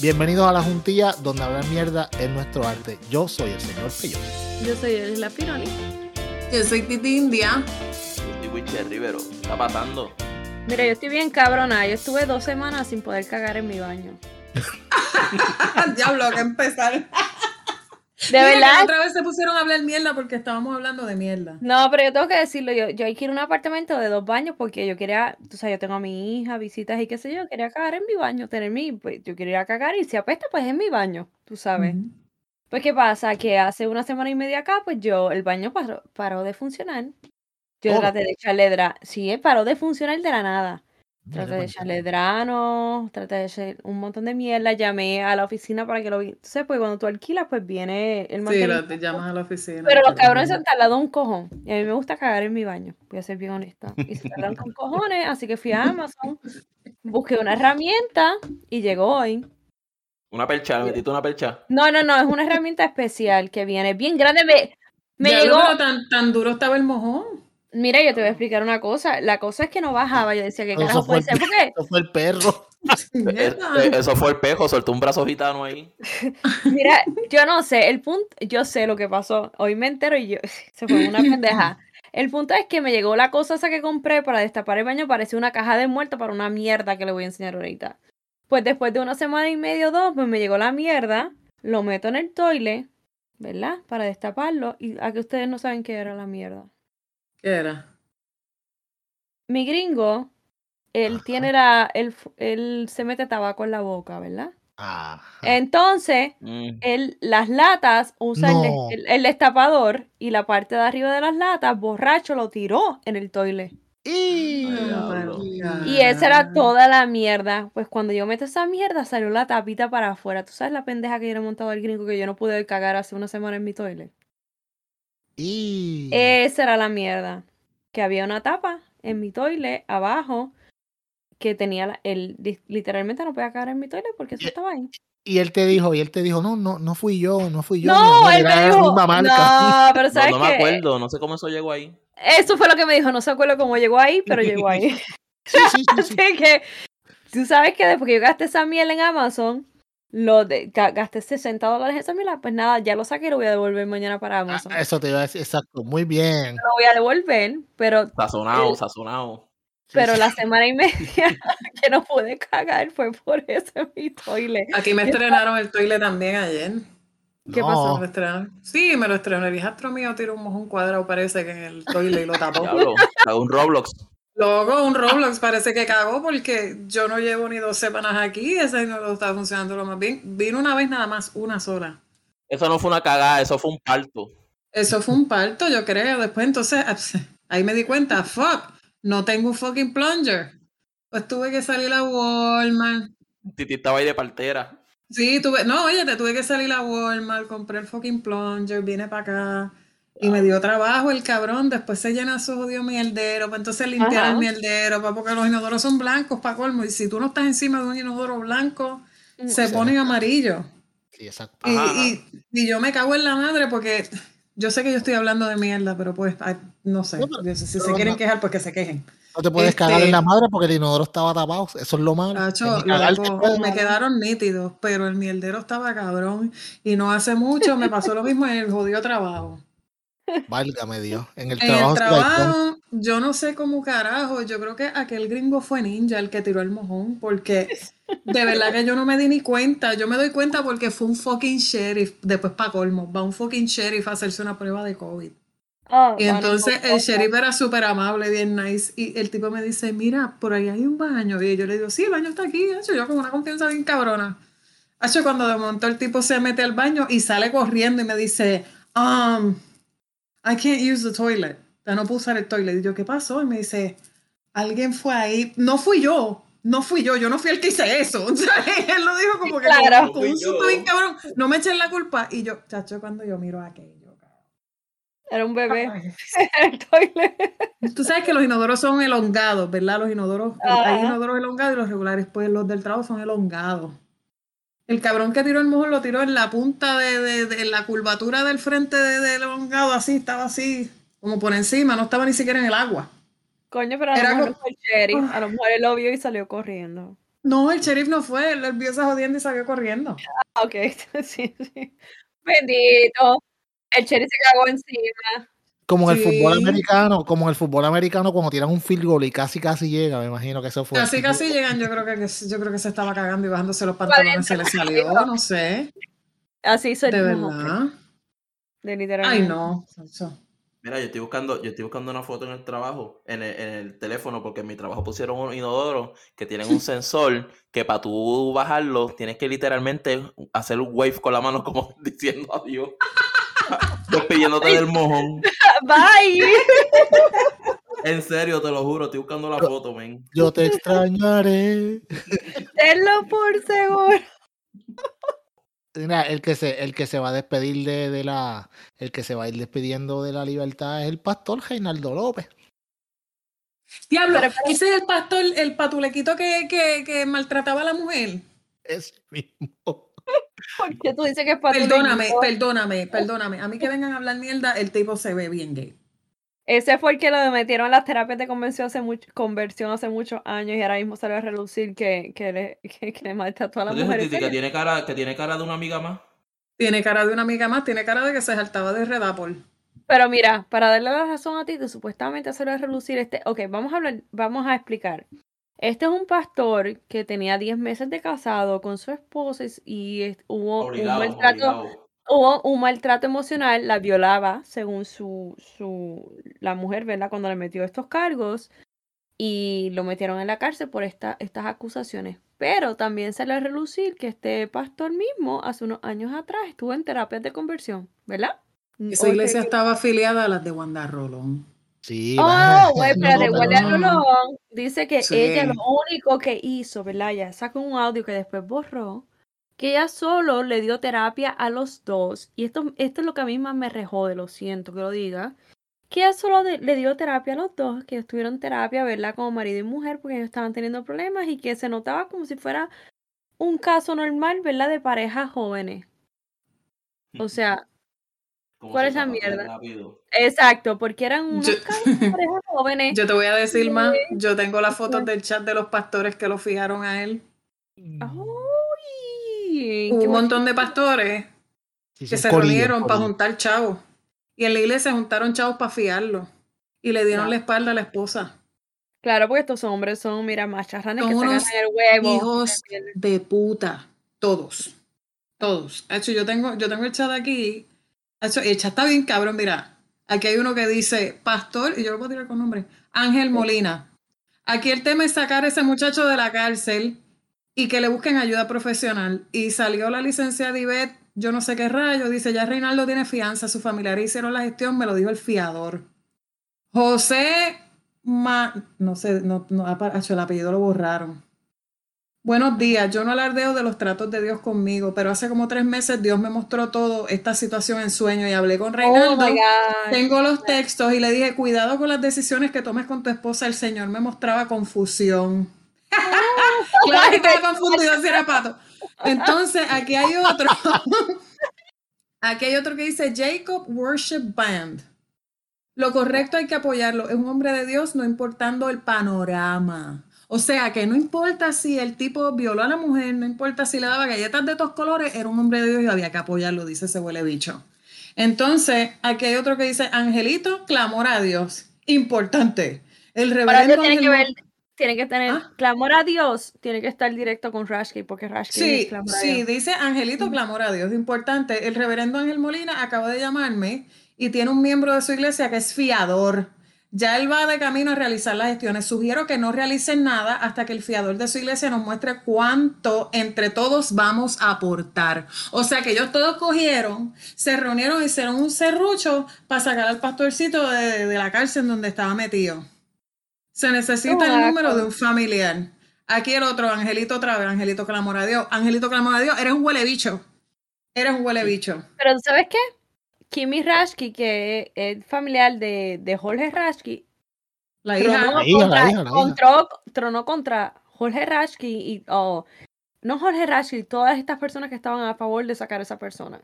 Bienvenidos a la juntilla donde hablar mierda es nuestro arte. Yo soy el señor Peyote. Yo soy la Pironi. Yo soy Titi India. Yo soy Witcher Rivero. ¿Qué está pasando? Mira, yo estoy bien cabrona. Yo estuve dos semanas sin poder cagar en mi baño. Diablo, que empezar. De Mira, verdad. que otra vez se pusieron a hablar mierda porque estábamos hablando de mierda. No, pero yo tengo que decirlo, yo, yo hay que ir a un apartamento de dos baños porque yo quería, tú sabes, yo tengo a mi hija, visitas y qué sé yo, quería cagar en mi baño, tener mi, pues yo quería ir a cagar y si apesta, pues en mi baño, tú sabes. Pues qué pasa, que hace una semana y media acá, pues yo, el baño paró, paró de funcionar. Yo Oh. traté de echarle sí, paró de funcionar de la nada. Traté de echarle drano, traté de echar un montón de mierda, llamé a la oficina para que lo vi. Entonces, pues cuando tú alquilas, pues viene el Sí, lo, te llamas a la oficina. Pero los cabrones se han tardado un cojón. Y a mí me gusta cagar en mi baño, voy a ser bien honesta. Y se tardaron con cojones, así que fui a Amazon, busqué una herramienta y llegó hoy. Una percha, le metiste una percha. No, no, no, es una herramienta especial que viene bien grande. Me, llegó. tan, tan duro estaba el mojón. Mira, yo te voy a explicar una cosa. La cosa es que no bajaba. Yo decía, ¿qué Eso carajo fue puede ser? Porque, Eso fue el perro. Eh, eh, Eso fue el pejo, soltó un brazo gitano ahí. mira, yo no sé, el punto, yo sé lo que pasó. Hoy me entero y yo, se fue una pendeja. El punto es que me llegó la cosa esa que compré para destapar el baño, parecía una caja de muerto para una mierda que le voy a enseñar ahorita. Pues después de una semana y medio o dos, pues me llegó la mierda, lo meto en el toile, ¿verdad? Para destaparlo, y a que ustedes no saben qué era la mierda. ¿Qué era? Mi gringo, él Ajá. tiene la, él, él se mete tabaco en la boca, ¿verdad? Ajá. Entonces, Mm. él, las latas usa el No. el, el destapador y la parte de arriba de las latas, borracho, lo tiró en el toile. Y... Y esa era toda la mierda. Pues cuando yo meto esa mierda, salió la tapita para afuera. ¿Tú sabes la pendeja que yo le he montado al gringo que yo no pude cagar hace una semana en mi toile? Y... Esa era la mierda. Que había una tapa en mi toile abajo que tenía la- el li- literalmente no podía cagar en mi toile porque eso Y- estaba ahí. y él te dijo, y él te dijo, no, no, no fui yo, no fui yo. No, amor, él era me la dijo, misma marca". no, pero No, sabes no me qué? acuerdo, no sé cómo eso llegó ahí. Eso fue lo que me dijo, no se acuerda cómo llegó ahí, pero llegó ahí. Sí, sí, sí, sí. Así que, tú sabes que después que yo gasté esa miel en Amazon, lo de, ga- gasté 60 dólares en esa miel, pues nada, ya lo saqué y lo voy a devolver mañana para Ah, Amazon. eso te iba a decir, exacto, muy bien. Lo voy a devolver, pero, Sazonado, sazonado. Pero la semana y media que no pude cagar fue por eso en mi toile. Aquí me estrenaron el toile también ayer. ¿Qué No, pasó? Me estrenaron. Sí, me lo estrenó. El hijastro mío tiró un mojón cuadrado, parece que en el toile y lo tapó. Diablo, un Roblox. Luego un Roblox parece que cagó porque yo no llevo ni dos semanas aquí. Ese no lo está funcionando lo más bien. Vino una vez nada más, una sola. Eso no fue una cagada, eso fue un parto. Eso fue un parto, yo creo. Después entonces, ahí me di cuenta, fuck, no tengo un fucking plunger. Pues tuve que salir a Walmart. Titi estaba ahí de partera. Sí, tuve, no, oye, te tuve que salir a Walmart, compré el fucking plunger, vine para acá y me dio trabajo el cabrón. Después se llena su jodido mierdero, para entonces limpiar Ajá. el mierdero, pa, porque los inodoros son blancos para colmo. Y si tú no estás encima de un inodoro blanco, se Sí. ponen. Sí, exacto. Y, y- y yo me cago en la madre porque yo sé que yo estoy hablando de mierda, pero pues, ay, no sé. No, pero- si se quieren no. quejar, pues que se quejen. No te puedes cagar en este- la madre porque el inodoro estaba tapado. Eso es lo malo. Tacho, loco, me quedaron nítidos, pero el mierdero estaba cabrón. Y no hace mucho me pasó lo mismo en el jodido trabajo. Válgame Dios. En el En trabajo. el trabajo, yo no sé cómo carajo, yo creo que aquel gringo fue ninja el que tiró el mojón, porque de verdad que yo no me di ni cuenta. Yo me doy cuenta porque fue un fucking sheriff, después para colmo, va un fucking sheriff a hacerse una prueba de COVID. Ah, Y entonces el sheriff era súper amable, bien nice. Y el tipo me dice, mira, por ahí hay un baño. Y yo le digo, sí, el baño está aquí. Hacho, yo con una confianza bien cabrona. Hacho, cuando de momento el tipo se mete al baño y sale corriendo y me dice, um, I can't use the toilet. O sea, no puedo usar el toilet. Y yo, ¿qué pasó? Y me dice, alguien fue ahí. No fui yo. No fui yo, yo no fui el que hice eso. O sea, él lo dijo como que Claro. con, un susto bien cabrón. No me echen la culpa. Y yo, chacho, cuando yo miro aquello, cabrón. Era un bebé el toile. Tú sabes que los inodoros son elongados, ¿verdad? Los inodoros, Ajá. hay inodoros elongados y los regulares, pues los del trabajo son elongados. El cabrón que tiró el mojón lo tiró en la punta de, de- de la curvatura del frente de- del elongado, así, estaba así, como por encima, no estaba ni siquiera en el agua. Coño, pero a lo Era mejor fue el sheriff. A lo mejor él lo vio y salió corriendo. No, el sheriff no fue, él vio esa jodiendo y salió corriendo. Ah, ok, sí, sí. Bendito. El Cherry se cagó encima. Como en el fútbol americano, como en el fútbol americano cuando tiran un field goal y casi casi llega, me imagino que eso fue. Casi, casi llegan, yo creo que, yo creo que se estaba cagando y bajándose los pantalones, se le salió, no sé, Así soy de verdad. De literalmente. Ay, no. Mira, yo estoy buscando, yo estoy buscando una foto en el trabajo, en el, en el teléfono, porque en mi trabajo pusieron un inodoro que tienen un sensor que para tú bajarlo tienes que literalmente hacer un wave con la mano como diciendo adiós. Despidiéndote del mojón. Bye. En serio, te lo juro, estoy buscando la foto, men. Yo te extrañaré. Tenlo por seguro. Mira, el que se, el que se va a despedir de, de la, el que se va a ir despidiendo de la libertad es el pastor Reinaldo López. Diablo, ese es el pastor, el patulequito que, que, que maltrataba a la mujer. Es mismo. Porque tú dices que es para Perdóname, perdóname, perdóname. A mí que vengan a hablar mierda, el tipo se ve bien gay. Ese fue el que lo metieron en las terapias de conversión hace, mucho, conversión hace muchos años y ahora mismo salió a relucir que, que, le, que, que le maltrató a la ¿Tú mujer. dices, Titi, que tiene cara, que tiene cara de una amiga más? Tiene cara de una amiga más, tiene cara de que se saltaba de Redapol. Pero mira, para darle la razón a ti, de supuestamente hacerlo a relucir este. Ok, vamos a hablar, vamos a explicar. Este es un pastor que tenía 10 meses de casado con su esposa y- hubo un maltrato. obligado. Hubo un maltrato emocional, la violaba, según su, su, la mujer, ¿verdad? Cuando le metió estos cargos y lo metieron en la cárcel por esta, estas acusaciones. Pero también se le a relucir que este pastor mismo, hace unos años atrás, estuvo en terapias de conversión, ¿verdad? Esa iglesia que- estaba afiliada a las de Wanda Rolón. Sí. Oh, güey, espérate, No, dice que Sí. ella lo único que hizo, ¿verdad? Ya sacó un audio que después borró, que ella solo le dio terapia a los dos. Y esto, esto es lo que a mí más me rejode, lo siento que lo diga. Que ella solo de- le dio terapia a los dos, que ellos tuvieron terapia, ¿verdad? Como marido y mujer, porque ellos estaban teniendo problemas y que se notaba como si fuera un caso normal, ¿verdad? De parejas jóvenes. O sea, ¿cuál se es la mierda? rápido. Exacto, porque eran unos Yo- parejas jóvenes. Yo te voy a decir más, yo tengo las fotos del chat de los pastores que lo fijaron a él. Ay, un bonito. montón de pastores Sí, que se reunieron un para juntar chavos. Y en la iglesia juntaron chavos para fiarlo. Y le dieron la espalda a la esposa. Claro, porque estos hombres son, mira, macharranes que Son unos el huevo. Hijos de puta. Todos. Todos. De hecho, yo tengo, yo tengo el chat aquí. De hecho, el chat está bien cabrón, mira. Aquí hay uno que dice, pastor, y yo lo puedo tirar con nombre, Ángel Molina. Aquí el tema es sacar a ese muchacho de la cárcel y que le busquen ayuda profesional. Y salió la licenciada Ivette, yo no sé qué rayo, dice, ya Reinaldo tiene fianza, sus familiares hicieron la gestión, me lo dijo el fiador. José, Ma- no sé, no, no, el apellido lo borraron. Buenos días, yo no alardeo de los tratos de Dios conmigo, pero hace como tres meses Dios me mostró todo esta situación en sueño y hablé con Oh Reinaldo. Tengo los textos y le dije, cuidado con las decisiones que tomes con tu esposa. El Señor me mostraba confusión. claro que estaba confundido si era pato. Entonces, aquí hay otro. aquí hay otro que dice Jacob Worship Band. Lo correcto hay que apoyarlo. Es un hombre de Dios, no importando el panorama. O sea, que no importa si el tipo violó a la mujer, no importa si le daba galletas de todos colores, era un hombre de Dios y había que apoyarlo, dice ese huele bicho. Entonces, aquí hay otro que dice, Angelito, clamor a Dios. Importante. El Ahora reverendo tiene que Ángel- ver, tiene que tener ¿Ah? clamor a Dios, tiene que estar directo con Rashki, porque Rashki es Sí, clamor a sí, dice Angelito, clamor a Dios. Importante. El reverendo Ángel Molina acaba de llamarme y tiene un miembro de su iglesia que es fiador. Ya él va de camino a realizar las gestiones. Sugiero que no realicen nada hasta que el fiador de su iglesia nos muestre cuánto entre todos vamos a aportar. O sea que ellos todos cogieron, se reunieron, hicieron un serrucho para sacar al pastorcito de, de la cárcel donde estaba metido. Se necesita el número de un familiar. Aquí el otro, Angelito otra vez, Angelito clamor a Dios. Angelito clamor a Dios, eres un huele bicho. Eres un huele bicho. Pero ¿tú sabes qué? Kimi Rashki, que es familiar de, de Jorge Rashki, La tronó, hija, La hija, la contra, hija, la hija. contró- tronó contra Jorge Rashki y, oh, no Jorge Rashki, todas estas personas que estaban a favor de sacar a esa persona.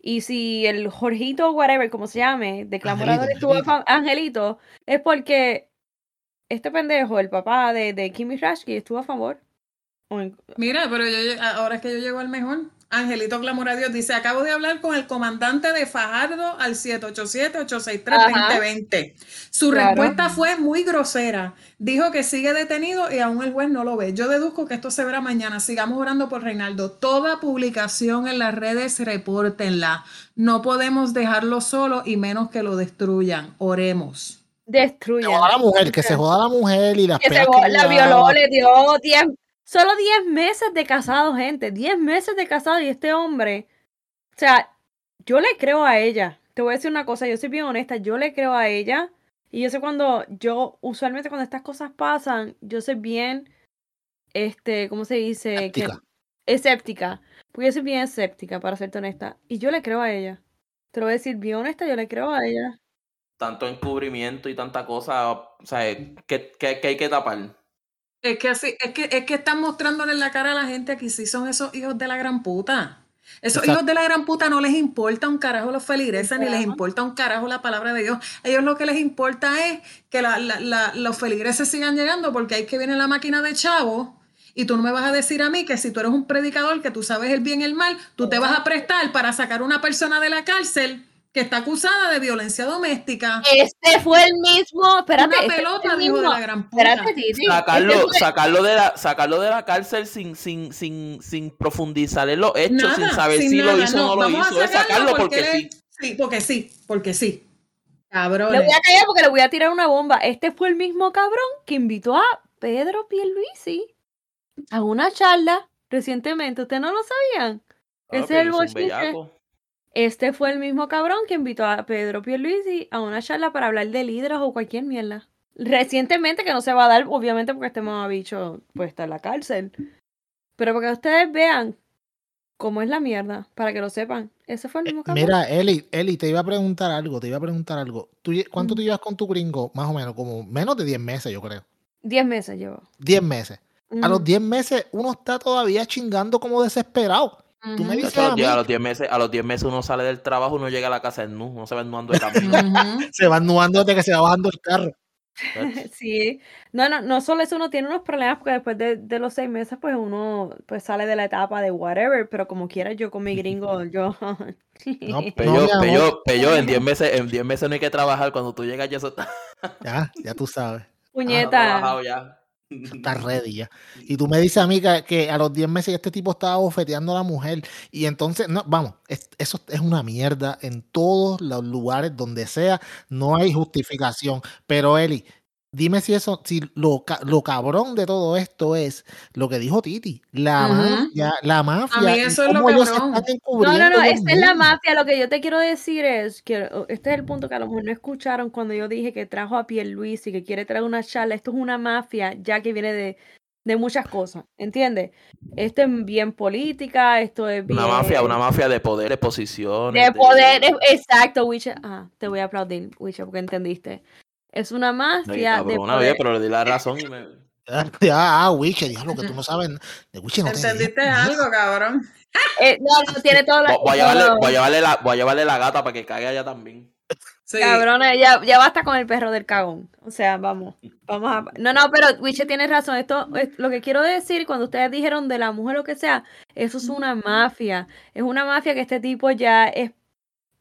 Y si el Jorgito, whatever, como se llame, de Clamorador Angelito, estuvo a Angelito. Angelito, es porque este pendejo, el papá de, de Kimi Rashki, estuvo a favor. Mira, pero yo, ahora es que yo llego al mejor. Angelito Clamor a Dios dice, acabo de hablar con el comandante de Fajardo al 787-863-2020. Su Claro. respuesta fue muy grosera. Dijo que sigue detenido y aún el juez no lo ve. Yo deduzco que esto se verá mañana. Sigamos orando por Reinaldo. Toda publicación en las redes, repórtenla. No podemos dejarlo solo y menos que lo destruyan. Oremos. Se destruyen. joda la mujer, que se joda la mujer y las Que se que la violó, le dio 10, solo 10 meses de casado, gente. 10 meses de casado y este hombre, o sea, yo le creo a ella. Te voy a decir una cosa, yo soy bien honesta, yo le creo a ella. Y yo sé cuando, yo, usualmente cuando estas cosas pasan, yo soy bien, este, ¿cómo se dice? Que- Escéptica. escéptica. Porque yo soy bien escéptica, para serte honesta. Y yo le creo a ella. Te lo voy a decir bien honesta, yo le creo a ella. Tanto encubrimiento y tanta cosa, o sea, que, que- que hay que tapar. Es que así, es que, es que están mostrándole en la cara a la gente que sí son esos hijos de la gran puta. Esos Exacto. hijos de la gran puta no les importa un carajo los feligreses, ni les importa un carajo la palabra de Dios. A ellos lo que les importa es que la- la- la- los feligreses sigan llegando porque ahí que viene la máquina de chavo. Y tú no me vas a decir a mí que si tú eres un predicador, que tú sabes el bien y el mal, tú te vas a prestar para sacar una persona de la cárcel que está acusada de violencia doméstica. Este fue el mismo, espérate, una este pelota, el dijo de la gran puta. Espérate. Sacarlo, este fue- sacarlo de la, sacarlo de la cárcel sin, sin, sin, sin profundizar en los hechos, Nada, sin saber sin si lo hizo o no lo hizo. Es sacarlo porque él sí. Sí, porque sí, porque sí. Le Cabrones. voy a callar porque le voy a tirar una bomba. Este fue el mismo cabrón que invitó a Pedro Pierluisi a una charla recientemente. ¿Ustedes no lo sabían? Ah, Ese es el bochinche. Este fue el mismo cabrón que invitó a Pedro Pierluisi a una charla para hablar de líderes o cualquier mierda. Recientemente, que no se va a dar, obviamente, porque este mamabicho pues está en la cárcel. Pero para que ustedes vean cómo es la mierda, para que lo sepan. Ese fue el mismo cabrón. Eh, Mira, Eli, Eli, te iba a preguntar algo, te iba a preguntar algo. ¿Tú lle- ¿Cuánto Mm. tú llevas con tu gringo? Más o menos, como menos de 10 meses, yo creo. Diez meses llevo. 10 meses. A los Ujú, 10 meses uno está todavía chingando como desesperado. Tú me dices a los mí, diez- a los 10 meses, a los 10 meses uno sale del trabajo, uno llega a la casa en nu, uno se va nuando de camino. Se van nudando desde que se va bajando el carro. Sí, no, no, no solo eso, uno tiene unos problemas porque después de, de los seis meses, pues uno pues sale de la etapa de whatever, pero como quiera yo con mi gringo, yo... No, amor. pello, pello, en 10 meses, en 10 meses no hay que trabajar. Cuando tú llegas ya eso está, Ya, ya tú sabes. Puñeta. trabajado ya. Está ready ya. Y tú me dices a mí que, que a los 10 meses este tipo estaba bofeteando a la mujer. Y entonces, no, vamos, es- eso es una mierda en todos los lugares donde sea. No hay justificación. Pero Eli, dime si eso, si lo, ca- lo cabrón de todo esto es lo que dijo Titi. La mafia, la mafia. y eso es lo cómo ellos se cabrón. están No, encubriendo no, no, esta es la mafia. Lo que yo te quiero decir es que este es el punto que a lo mejor no escucharon cuando yo dije que trajo a Pierluisi y que quiere traer una charla. Esto es una mafia ya que viene de, de muchas cosas, ¿entiendes? Esto es bien política, esto es bien... Una mafia, una mafia de poder, de posiciones. De poder, es- exacto, Wicha. Ah, te voy a aplaudir, Wicha, porque entendiste. Es una mafia de cabrona, poder. oye, pero le di la razón y me... Ah, Wiche, diablo, que tú no sabes. De Wiche no te ¿Entendiste algo, cabrón? Eh, no, no tiene toda la. Voy, voy a llevarle, todo- voy, a llevarle la, voy a llevarle la gata para que caiga allá también. Sí. Cabrona, ya, ya basta con el perro del cagón. O sea, vamos. Vamos a. No, no, pero Wiche tiene razón. Esto es lo que quiero decir cuando ustedes dijeron de la mujer lo que sea. Eso es una mafia. Es una mafia que este tipo ya es-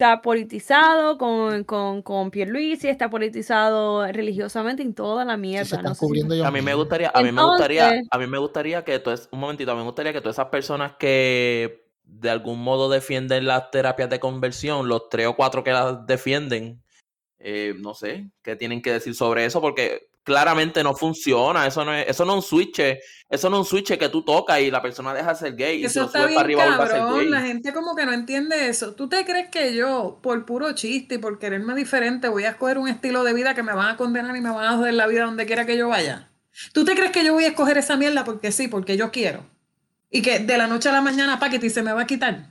está politizado con, con, con Pierluisi, está politizado religiosamente en toda la Sí, mierda. se están no sé si- cubriendo ellos A mí me gustaría, a mí me gustaría, a mí me gustaría que todas, un momentito, a mí me gustaría que todas esas personas que de algún modo defienden las terapias de conversión, los tres o cuatro que las defienden, eh, no sé, qué tienen que decir sobre eso, porque claramente no funciona, eso no es, eso no es un switch, eso no es un switch que tú tocas y la persona deja de ser gay y Eso lo está subes para bien arriba vuelve a ser cabrón, gay. la gente como que no entiende eso. ¿Tú te crees que yo, por puro chiste y por quererme diferente, voy a escoger un estilo de vida que me van a condenar y me van a joder la vida donde quiera que yo vaya? ¿Tú te crees que yo voy a escoger esa mierda porque sí, porque yo quiero? Y que de la noche a la mañana, Paquiti, se me va a quitar.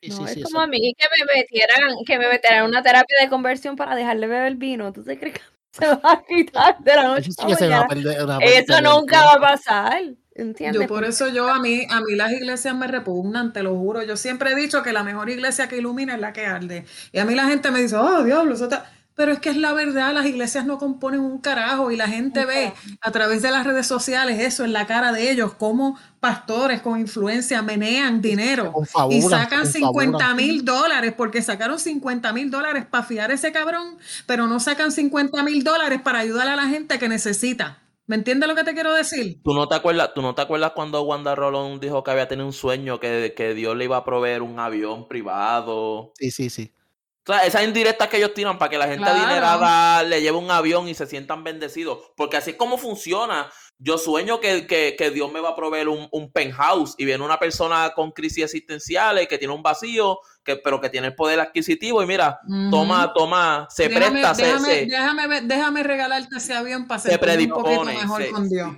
Sí, No, sí, es sí, como eso- a mí que me metieran, que me metieran en una terapia de conversión para dejarle beber vino. ¿Tú te crees que se va a quitar de la noche eso a sí la que se va a mañana? perder. una- Eso perder nunca va a pasar. ¿Entiendes? Yo por eso yo, a mí, a mí las iglesias me repugnan, te lo juro. Yo siempre he dicho que la mejor iglesia que ilumina es la que arde. Y a mí la gente me dice, oh, diablo, eso está... Pero es que es la verdad, las iglesias no componen un carajo y la gente ve a través de las redes sociales eso en la cara de ellos, cómo pastores con influencia menean dinero y sacan 50 mil dólares porque sacaron 50 mil dólares para fiar a ese cabrón, pero no sacan 50 mil dólares para ayudar a la gente que necesita. ¿Me entiendes lo que te quiero decir? ¿Tú no te acuerdas, tú no te acuerdas cuando Wanda Rolón dijo que había tenido un sueño que, que Dios le iba a proveer un avión privado? Sí, sí, sí. O sea, esas indirectas que ellos tiran para que la gente adinerada le lleve un avión y se sientan bendecidos. Porque así es como funciona. Yo sueño que, que, Dios me va a proveer un, un, penthouse y viene una persona con crisis existenciales que tiene un vacío, que, pero que tiene el poder adquisitivo y mira, toma, toma, se presta. Déjame, déjame, déjame, regalarte ese avión para ser un poquito mejor con Dios.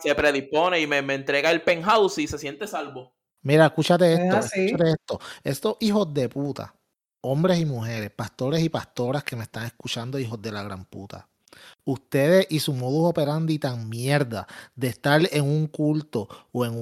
Se predispone y me, me, entrega el penthouse y se siente salvo. Mira, escúchate esto, escúchate esto. Estos hijos de puta hombres y mujeres, pastores y pastoras que me están escuchando, hijos de la gran puta. Ustedes y su modus operandi tan mierda de estar en un culto o en,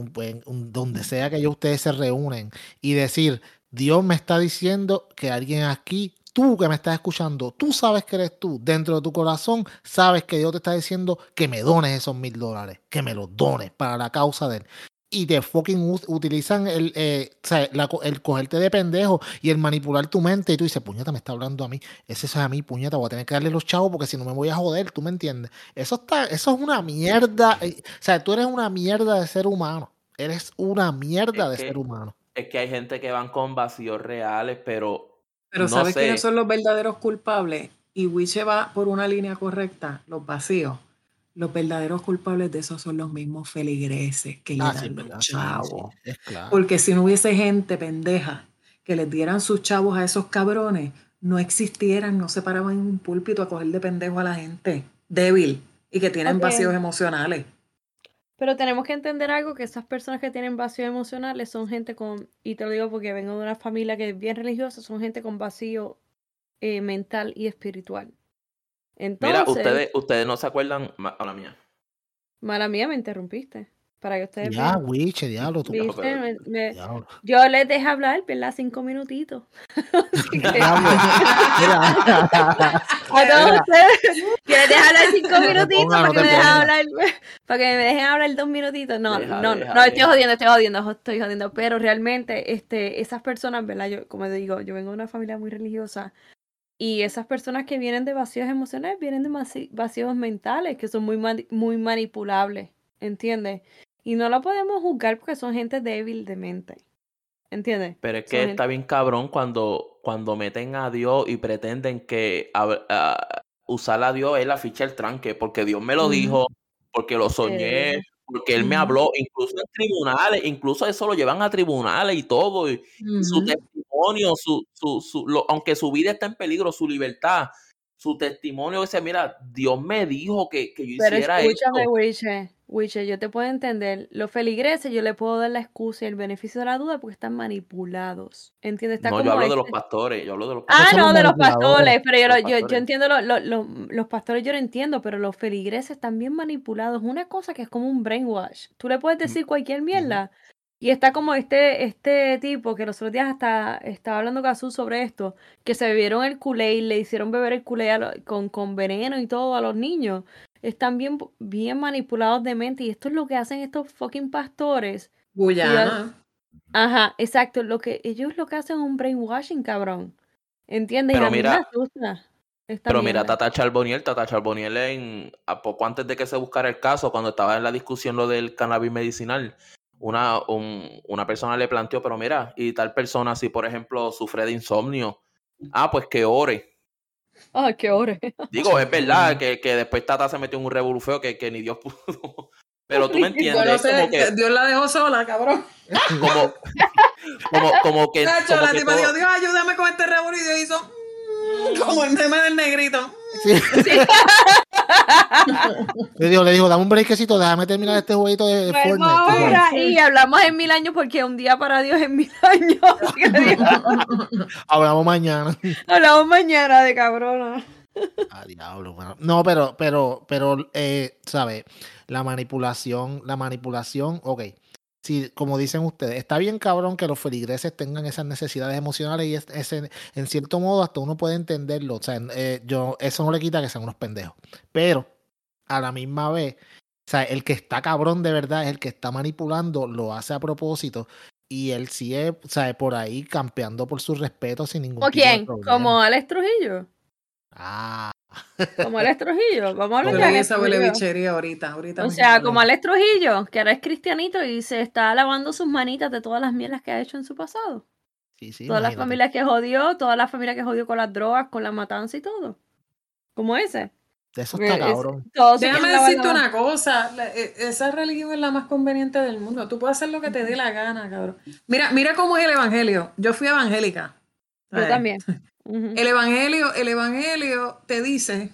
un, donde sea que ellos ustedes se reúnen y decir, Dios me está diciendo que alguien aquí, tú que me estás escuchando, tú sabes que eres tú, dentro de tu corazón sabes que Dios te está diciendo que me dones esos mil dólares, que me los dones para la causa de él y te fucking utilizan el, eh, el cogerte de pendejo y el manipular tu mente y tú dices, puñeta, me está hablando a mí, ese es a mí, puñeta, voy a tener que darle los chavos porque si no me voy a joder, ¿tú me entiendes? Eso está, eso es una mierda, eh, o sea, tú eres una mierda de ser humano, eres una mierda de ser humano. Es que hay gente que van con vacíos reales, pero... Pero ¿sabes quiénes son los verdaderos culpables? Y Wiche va por una línea correcta, los vacíos los verdaderos culpables de eso son los mismos feligreses que le ah, dan los chavos. Porque si no hubiese gente pendeja que les dieran sus chavos a esos cabrones, no existieran, no se paraban en un púlpito a coger de pendejo a la gente débil y que tienen vacíos emocionales. Pero tenemos que entender algo, que esas personas que tienen vacíos emocionales son gente con, y te lo digo porque vengo de una familia que es bien religiosa, son gente con vacío eh, mental y espiritual. Mira, ustedes, ustedes no se acuerdan, mala mía. Mala mía, me interrumpiste. Para que ustedes Ya, wiche, diablo. Tú Yo les dejé hablar, ¿verdad? Cinco minutitos. diablo. A todos ustedes. Yo les dejé hablar cinco minutitos para, que me dejen hablar, para que me dejen hablar dos minutitos. No, no, no, estoy jodiendo, estoy jodiendo, estoy jodiendo. Pero realmente, este, esas personas, ¿verdad? Yo, como digo, yo vengo de una familia muy religiosa. Y esas personas que vienen de vacíos emocionales vienen de vacíos mentales, que son muy, muy manipulables, ¿entiendes? Y no lo podemos juzgar porque son gente débil de mente, ¿entiendes? Pero es que está bien cabrón cuando, cuando meten a Dios y pretenden que usar a Dios es la ficha del tranque, porque Dios me lo dijo, porque lo soñé, porque él me habló, incluso en tribunales, incluso eso lo llevan a tribunales y todo, y, su testimonio, su, su, su aunque su vida está en peligro, su libertad, su testimonio dice, mira, Dios me dijo que, que yo hiciera escúchame, esto. Wiche, yo te puedo entender. Los feligreses yo le puedo dar la excusa y el beneficio de la duda porque están manipulados. ¿Entiendes? no, yo hablo de los pastores. Yo hablo de los pastores. Ah, no, de los pastores. Pero yo, yo, entiendo, los pastores yo lo entiendo, pero los feligreses están bien manipulados. Una cosa que es como un brainwash. Tú le puedes decir cualquier mierda. Y está como este, este tipo que los otros días hasta estaba hablando con sobre esto, que se bebieron el culé y le hicieron beber el culé con, con veneno y todo a los niños están bien, bien manipulados de mente y esto es lo que hacen estos fucking pastores. Guyana. Ajá, exacto. Lo que ellos lo que hacen es un brainwashing, cabrón. ¿Entiendes? Pero mira, pero mira, Tata Charboniel, Tata Charboniel en, a poco antes de que se buscara el caso, cuando estaba en la discusión lo del cannabis medicinal, una, una persona le planteó, pero mira, y tal persona si por ejemplo sufre de insomnio, ah, pues que ore. Ah, qué ore. Digo, es verdad que, que después Tata se metió en un revolufeo que, que ni Dios pudo. Pero tú me entiendes. como que, Dios la dejó sola, cabrón. Como, como, como que. Nacho, como la tipa dijo, Dios, ayúdame con este revolufeo. Y hizo. Mm", como el tema del negrito. Sí. le, dijo, le dijo, dame un breakcito, déjame terminar este jueguito de, pues Fortnite. y hablamos en mil años porque un día para Dios es mil años. hablamos mañana. Hablamos mañana de cabrona. Ah, diablo, bueno. No, pero, pero, pero, eh, ¿sabes? La manipulación, la manipulación, ok. Sí, como dicen ustedes, está bien cabrón que los feligreses tengan esas necesidades emocionales y es, en cierto modo hasta uno puede entenderlo. O sea, eh, yo, eso no le quita que sean unos pendejos. Pero a la misma vez, o sea, el que está cabrón de verdad es el que está manipulando, lo hace a propósito y él sigue, o sea, por ahí campeando por su respeto sin ningún ¿Como tipo de quién? problema. Como Alex Trujillo. Ah, Como Alex Trujillo. Vamos a hablar de Alex esa huele bichería ahorita, ahorita O sea, como. Alex Trujillo, que ahora es cristianito y se está lavando sus manitas de todas las mierdas que ha hecho en su pasado. sí, sí, todas las familias que jodió, toda la familia que jodió con las drogas, con la matanza y todo. Como ese. Eso está es- cabrón. Déjame decirte una cosa, la- e- esa religión es la más conveniente del mundo. Tú puedes hacer lo que te dé la gana, cabrón. Mira, mira cómo es el evangelio. Yo fui evangélica. Yo ¿sabes? El evangelio, el evangelio te dice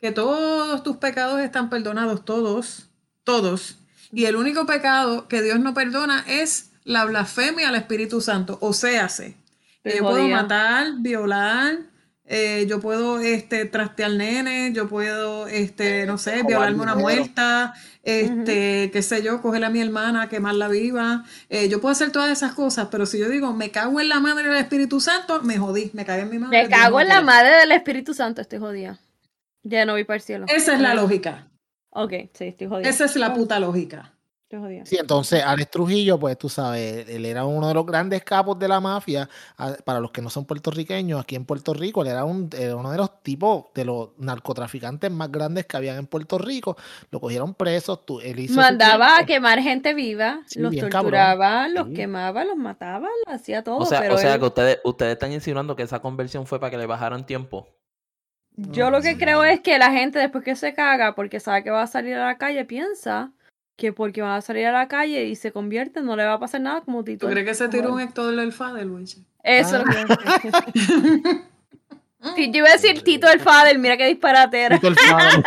que todos tus pecados están perdonados, todos, todos. Y el único pecado que Dios no perdona es la blasfemia al Espíritu Santo. O sea, que Estoy yo puedo matar, violar, eh, yo puedo este, trastear nene, yo puedo, este, no sé, violarme una muerta, este, qué sé yo, cogerle a mi hermana, quemarla viva. Eh, yo puedo hacer todas esas cosas, pero si yo digo, me cago en la madre del Espíritu Santo, me jodí, me cagué en mi madre. Me cago en la madre del Espíritu Santo, estoy jodida. Ya no voy para el cielo. Esa es la lógica. Ok, sí, estoy jodida. Esa es la puta lógica. Sí, entonces Alex Trujillo, pues tú sabes, él era uno de los grandes capos de la mafia. Para los que no son puertorriqueños, aquí en Puerto Rico, él era, un, era uno de los tipos de los narcotraficantes más grandes que habían en Puerto Rico. Lo cogieron preso. tú- él hizo Mandaba a quemar gente viva, Sí, los cabrón. torturaba, los Sí. quemaba, los mataba, lo hacía todo. O sea, pero o sea él- que ustedes, ustedes están insinuando que esa conversión fue para que le bajaran tiempo. Yo lo que creo es que la gente después que se caga porque sabe que va a salir a la calle piensa que porque va a salir a la calle y se convierte no le va a pasar nada como Tito. ¿Tú crees que se tiró un Héctor del Fader, Luis? Eso Ah. yo iba a decir Tito el Fader, mira qué disparatera. Tito el Fader.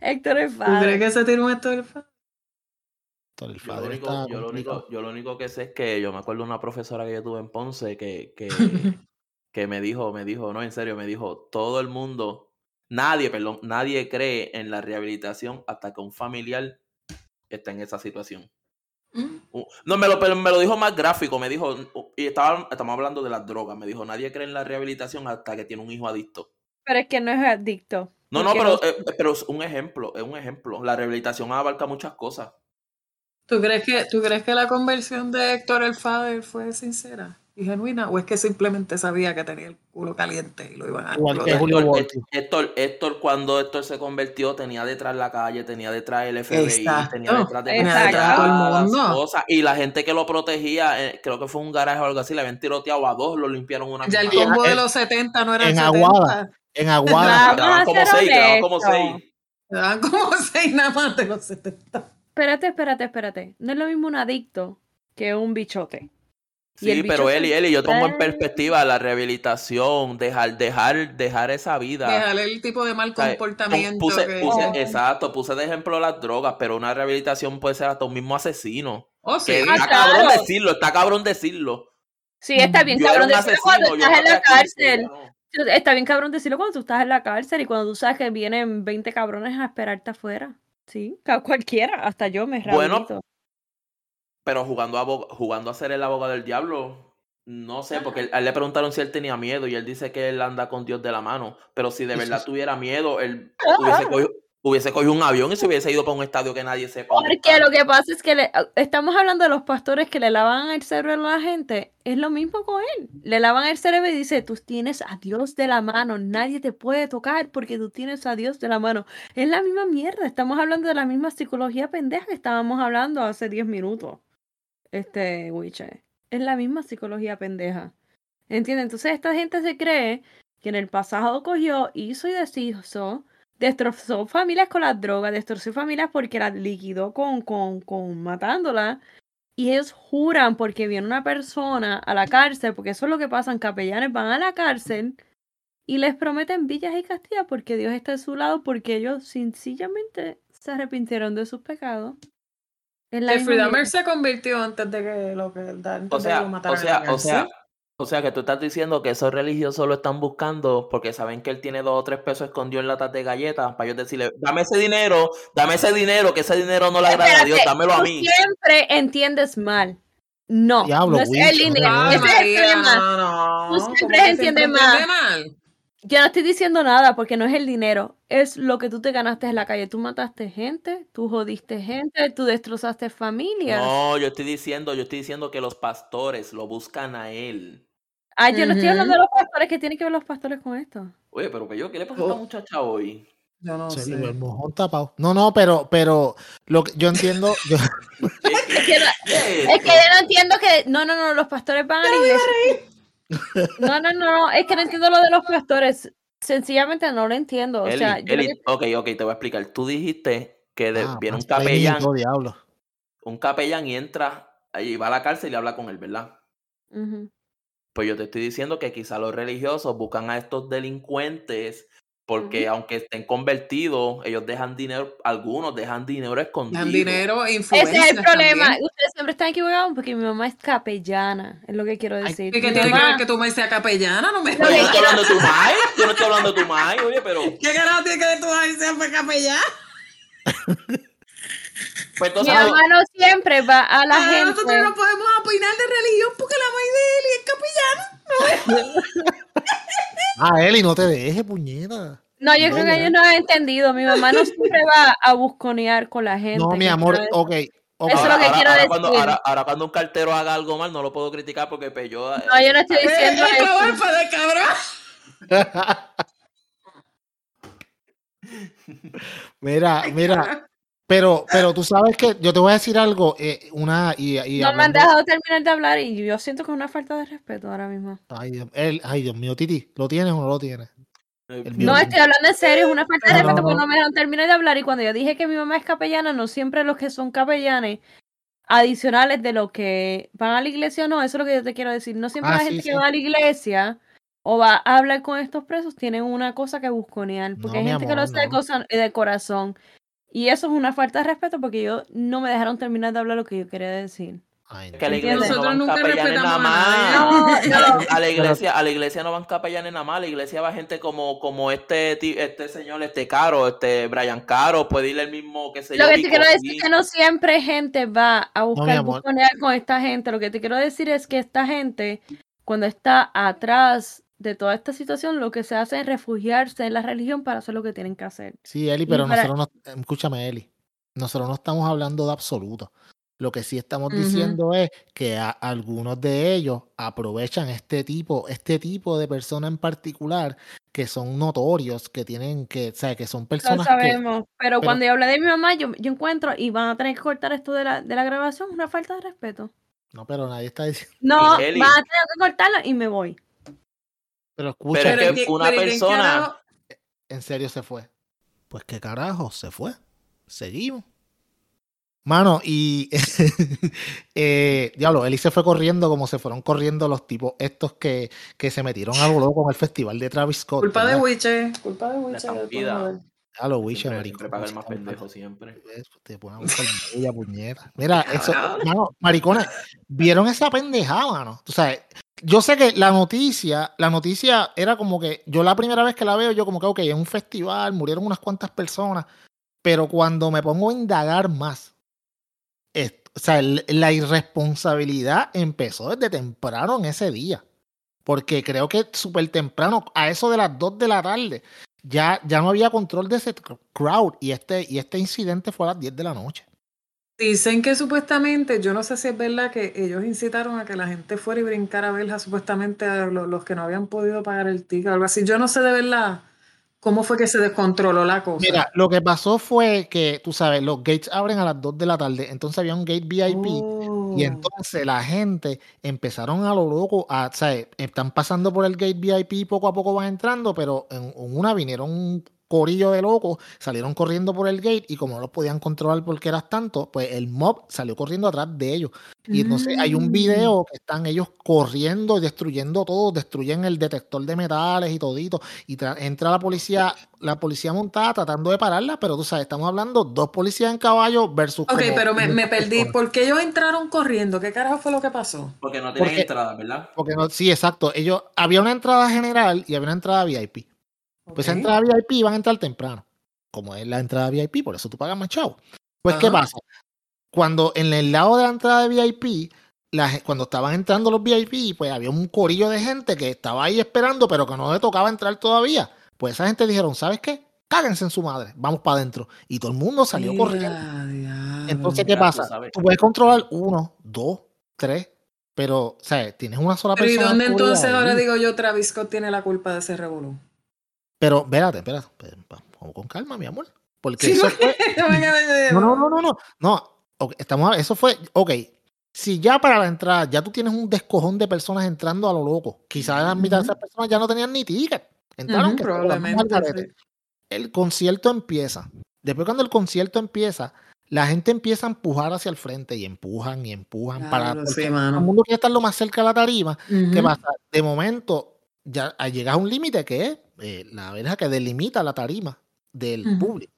Héctor el ¿Tú crees que se tiró un Héctor del Fader? Tito el Yo lo, yo, único, yo lo único que sé es que yo me acuerdo de una profesora que yo tuve en Ponce que, que, que me dijo, me dijo, no, en serio, me dijo, todo el mundo, nadie, perdón, nadie cree en la rehabilitación hasta que un familiar está en esa situación. Mm. Uh, No, me lo, pero me lo dijo más gráfico, me dijo, uh, y estaba, estamos hablando de las drogas, me dijo, nadie cree en la rehabilitación hasta que tiene un hijo adicto. Pero es que no es adicto. No, no, pero, eh, pero es un ejemplo, es un ejemplo. La rehabilitación abarca muchas cosas. ¿Tú crees, que, ¿Tú crees que la conversión de Héctor el Fader fue sincera y genuina? ¿O es que simplemente sabía que tenía el culo caliente y lo iban a explotar? Julio Héctor. Héctor, Héctor, cuando Héctor se convirtió, tenía detrás la calle, tenía detrás el FBI, Exacto. tenía detrás de Tenía detrás a todo el las mundo. cosas. Y la gente que lo protegía, eh, creo que fue un garaje o algo así, le habían tiroteado a dos, lo limpiaron una Ya el combo de los 70 no era en 70. Aguada. En Aguada. A como seis, quedaban como seis. Eran como 6 nada más de los 70. Espérate, espérate, espérate. No es lo mismo un adicto que un bichote. Y Sí, pero bicho Eli, Eli, yo tomo en perspectiva la rehabilitación, dejar, dejar, dejar esa vida. Dejarle el tipo de mal O sea, comportamiento puse- que... puse- Oh. exacto, puse de ejemplo las drogas, pero una rehabilitación puede ser hasta un mismo asesino. Oh, sí. Que Ah, está claro. cabrón decirlo, está cabrón decirlo. Sí, está bien Yo cabrón decirlo cuando asesino, estás en la a 15, cárcel. no. Está bien cabrón decirlo cuando tú estás en la cárcel y cuando tú sabes que vienen 20 cabrones a esperarte afuera. Sí, cualquiera, hasta yo me Bueno, rehabilito. Pero jugando a, jugando a ser el abogado del diablo, no sé, porque él- a él le preguntaron si él tenía miedo y él dice que él anda con Dios de la mano. Pero si de verdad tuviera miedo, él hubiese cogido, hubiese cogido un avión y se hubiese ido para un estadio que nadie sepa. Porque lo que pasa es que le- estamos hablando de los pastores que le lavan el cerebro a la gente. Es lo mismo con él. Le lavan el cerebro y dice, tú tienes a Dios de la mano. Nadie te puede tocar porque tú tienes a Dios de la mano. Es la misma mierda. Estamos hablando de la misma psicología pendeja que estábamos hablando hace 10 minutos. Este, Wiche. Es la misma psicología pendeja. ¿Entiendes? Entonces esta gente se cree que en el pasado cogió, hizo y deshizo, destrozó familias con las drogas, destrozó familias porque las liquidó con, con, con matándolas. Y ellos juran porque viene una persona a la cárcel, porque eso es lo que pasa, capellanes van a la cárcel y les prometen villas y castillas porque Dios está a su lado, porque ellos sencillamente se arrepintieron de sus pecados. Dahmer mierda. se convirtió antes de que lo que O sea, que lo mataran o sea, o sea. O sea que tú estás diciendo que esos religiosos lo están buscando porque saben que él tiene dos o tres pesos escondidos en latas de galletas para ellos decirle, dame ese dinero, dame ese dinero, que ese dinero no le agrada a Dios, dámelo a tú mí. siempre entiendes mal. No, Diablo, no es el dinero. no, Ese es el problema. no, no, Tú ¿cómo siempre que entiendes entiende mal. mal? Yo no estoy diciendo nada porque no es el dinero, es lo que tú te ganaste en la calle. Tú mataste gente, tú jodiste gente, tú destrozaste familias. No, yo estoy diciendo, yo estoy diciendo que los pastores lo buscan a él. Ah, yo no estoy hablando de los pastores. ¿Qué tienen que ver los pastores con esto? Oye, pero que yo, ¿qué le pasa a esta Oh. muchacha hoy? Yo no Se sé. le ve el mojón tapado. No, no, pero, pero lo que yo entiendo, yo, ¿Qué- Es que, no, es que yo no entiendo que. No, no, no, los pastores van a la iglesia. No, no, no, no, es que no entiendo lo de los pastores. Sencillamente no lo entiendo. O Eli, sea, yo Eli, ok, ok, te voy a explicar. Tú dijiste que de- ah, viene un capellán, diablo. un capellán y entra, y va a la cárcel y habla con él, ¿verdad? Pues yo te estoy diciendo que quizá los religiosos buscan a estos delincuentes porque aunque estén convertidos, ellos dejan dinero, algunos dejan dinero escondido. Dan dinero, Ese es el problema. también. Ustedes siempre están equivocados porque mi mamá es capellana, es lo que quiero decir. ¿Y qué Mi tiene que ver que tu maíz sea capellana? No me no estoy hablando de tu mai, yo no estoy hablando de tu mai, oye, pero ¿Qué carajo tiene que ver tu maíz sea capellana? pues Mi entonces mamá no siempre va a la Ah, gente. nosotros no podemos opinar de religión porque la maíz de Eli es capellana. Ah, Eli, no te dejes, puñeta. No, yo creo que ellos no han entendido. Mi mamá no siempre va a busconear con la gente. No, mi amor, ok. decir. Eso es lo ahora, que ahora- quiero ahora cuando, decir. ahora- ahora cuando un cartero haga algo mal, no lo puedo criticar porque pues, yo... No, yo no estoy diciendo Eh, eso. golpe de cabrón. Mira, mira, pero, pero tú sabes que yo te voy a decir algo, eh, una y, y No me han dejado terminar de hablar y yo siento que es una falta de respeto ahora mismo. Ay, Dios, el- ay, Dios mío, Titi, ¿lo tienes o no lo tienes? El No, estoy hablando en serio, es una falta de No, respeto no, porque no. me dejan terminar de hablar y cuando yo dije que mi mamá es capellana, no siempre los que son capellanes adicionales de los que van a la iglesia, no, eso es lo que yo te quiero decir. No siempre Ah, la sí, gente sí. que va a la iglesia o va a hablar con estos presos tienen una cosa que busconear, porque No, hay gente que lo hace de, no. cosa- de corazón. Y eso es una falta de respeto porque yo no me dejaron terminar de hablar lo que yo quería decir. Ay, que a la iglesia no Nosotros van nunca capellanes nada más. No, A no. la- iglesia, a la iglesia no van capellanes nada más, a la iglesia va gente como, como este, este señor, este Caro, este Brian Caro, puede ir el mismo, qué sé Lo yo, que te quiero decir es que no siempre gente va a buscar busconear con esta gente. Lo que te quiero decir es que esta gente, cuando está atrás de toda esta situación, lo que se hace es refugiarse en la religión para hacer lo que tienen que hacer. Sí, Eli, pero para- nosotros no, escúchame, Eli, nosotros no estamos hablando de absoluto. Lo que sí estamos diciendo es que a- algunos de ellos aprovechan este tipo, este tipo de personas en particular que son notorios, que tienen que, o sea, que son Lo personas que, sabemos. Pero, pero- cuando yo hablé de mi mamá, yo, yo encuentro y van a tener que cortar esto de la, de la grabación, una falta de respeto. no, pero nadie está diciendo, No, Eli. van a tener que cortarlo y me voy. Pero escucha, Pero es que ¿qué- una pero ¿y quién persona- en serio se fue. Pues qué carajo, se fue. Seguimos. Mano, y eh, diablo, Eli se fue corriendo como se fueron corriendo los tipos estos que, que se metieron a lo loco con el festival de Travis Scott. Culpa de ¿verdad? Wiche. Culpa de Wiche. A lo Wiche, maricón. siempre paga el más pendejo, siempre. Te pone a buscar bella puñeta. Mira, eso, mano, maricones, ¿vieron esa pendejada, mano? Tú sabes, yo sé que la noticia, la noticia era como que, yo la primera vez que la veo, yo como que, ok, es un festival, murieron unas cuantas personas, pero cuando me pongo a indagar más, o sea, la irresponsabilidad empezó desde temprano en ese día. Porque creo que súper temprano, a eso de las 2 de la tarde, ya, ya no había control de ese cr- crowd. Y este, y este incidente fue a las 10 de la noche. Dicen que supuestamente, yo no sé si es verdad que ellos incitaron a que la gente fuera y brincara a verla, supuestamente a lo- los, que no habían podido pagar el ticket o algo así. Yo no sé de verdad cómo fue que se descontroló la cosa. Mira, lo que pasó fue que, tú sabes, los gates abren a las 2 de la tarde. Entonces había un gate VIP. Y Oh. entonces la gente empezaron a lo loco, a, o sea, están pasando por el gate VIP, poco a poco van entrando, pero en, en una vinieron corillo de locos salieron corriendo por el gate y como no los podían controlar porque eras tanto, pues el mob salió corriendo atrás de ellos. Y entonces hay un Mm. video que están ellos corriendo, destruyendo todo, destruyen el detector de metales y todito. Y tra- entra la policía, la policía montada tratando de pararla, pero tú sabes, estamos hablando dos policías en caballo versus. Ok, pero me, me 500 perdí. ¿Por qué ellos entraron corriendo? ¿Qué carajo fue lo que pasó? Porque no tienen Porque- entrada, ¿verdad? Porque no, sí, exacto. Ellos, había una entrada general y había una entrada VIP. Pues esa Ok. entrada VIP van a entrar temprano. Como es la entrada VIP, por eso tú pagas más chavo. Pues, ¿qué pasa? Cuando en el lado de la entrada de VIP, la cuando estaban entrando los VIP, pues había un corillo de gente que estaba ahí esperando, pero que no le tocaba entrar todavía. Pues esa gente dijeron, ¿sabes qué? Cáguense en su madre, vamos para adentro. Y todo el mundo salió corriendo. Entonces, ¿qué tú pasa? Tú puedes controlar uno, dos, tres, pero, ¿sabes? Tienes una sola Pero ¿y persona. dónde entonces ahora digo yo Travis Scott tiene la culpa de ese revolú? Pero, espérate, espérate. espérate, Vamos con calma, mi amor. Porque Sí, eso fue. No, no, no, no, no. No, ok, estamos, eso fue, ok. Si ya para la entrada ya tú tienes un descojón de personas entrando a lo loco, quizás la mitad de esas personas ya no tenían ni ticket. Entraron que probablemente. sí. El concierto empieza. Después cuando el concierto empieza, la gente empieza a empujar hacia el frente y empujan y empujan para Diablo, sí, todo el mundo quiere estar lo más cerca de la tarima. ¿Qué Ujú. pasa? De momento ya llegas a un límite que es eh, la verja que delimita la tarima del público.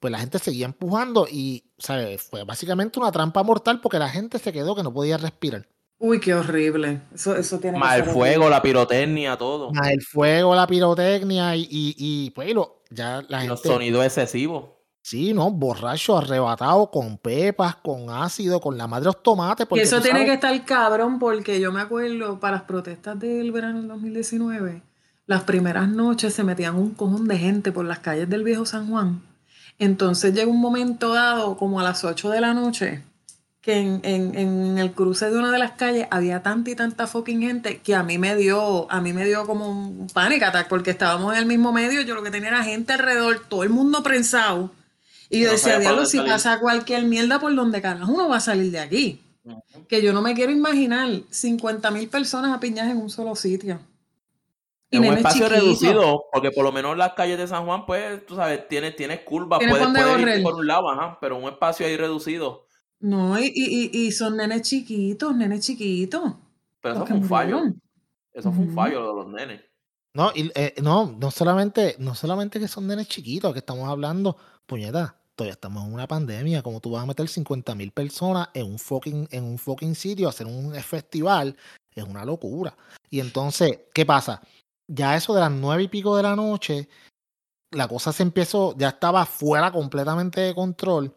Pues la gente seguía empujando y ¿sabes? fue básicamente una trampa mortal porque la gente se quedó que no podía respirar. Uy, qué horrible. Eso, eso tiene que Más el ser fuego, horrible. la pirotecnia, todo. Más el fuego, la pirotecnia y, y, y, pues lo- ya la Y los gente, sonidos excesivos. Sí, ¿no? Borracho, arrebatado, con pepas, con ácido, con la madre de los tomates. Y Porque eso tú tiene sabes- que estar cabrón porque yo me acuerdo para las protestas del verano del 2019, las primeras noches se metían un cojón de gente por las calles del viejo San Juan. Entonces llegó un momento dado, como a las 8 de la noche, que en, en- en el cruce de una de las calles había tanta y tanta fucking gente que a mí me dio, a mí me dio como un panic attack porque estábamos en el mismo medio, yo lo que tenía era gente alrededor, todo el mundo prensado. Y yo No decía, diablo, si salir". pasa cualquier mierda, ¿por donde carajo uno va a salir de aquí? Que yo no me quiero imaginar 50 mil personas apiñadas en un solo sitio. Y En un espacio reducido, porque por lo menos las calles de San Juan, pues, tú sabes, tienes, tienes curvas, Tienes puedes, correr. por un lado, ajá, pero un espacio ahí reducido. No, y, y, y- son nenes chiquitos, nenes chiquitos. Pero eso fue un fallo. murieron. Eso fue un fallo lo de los nenes. No, y, eh, no, no solamente, no solamente que son nenes chiquitos, que estamos hablando, puñeta, todavía estamos en una pandemia, como tú vas a meter 50 mil personas en un fucking, en un fucking sitio, a hacer un festival, es una locura. Y entonces, ¿qué pasa? Ya eso de las nueve y pico de la noche, la cosa se empezó, ya estaba fuera completamente de control.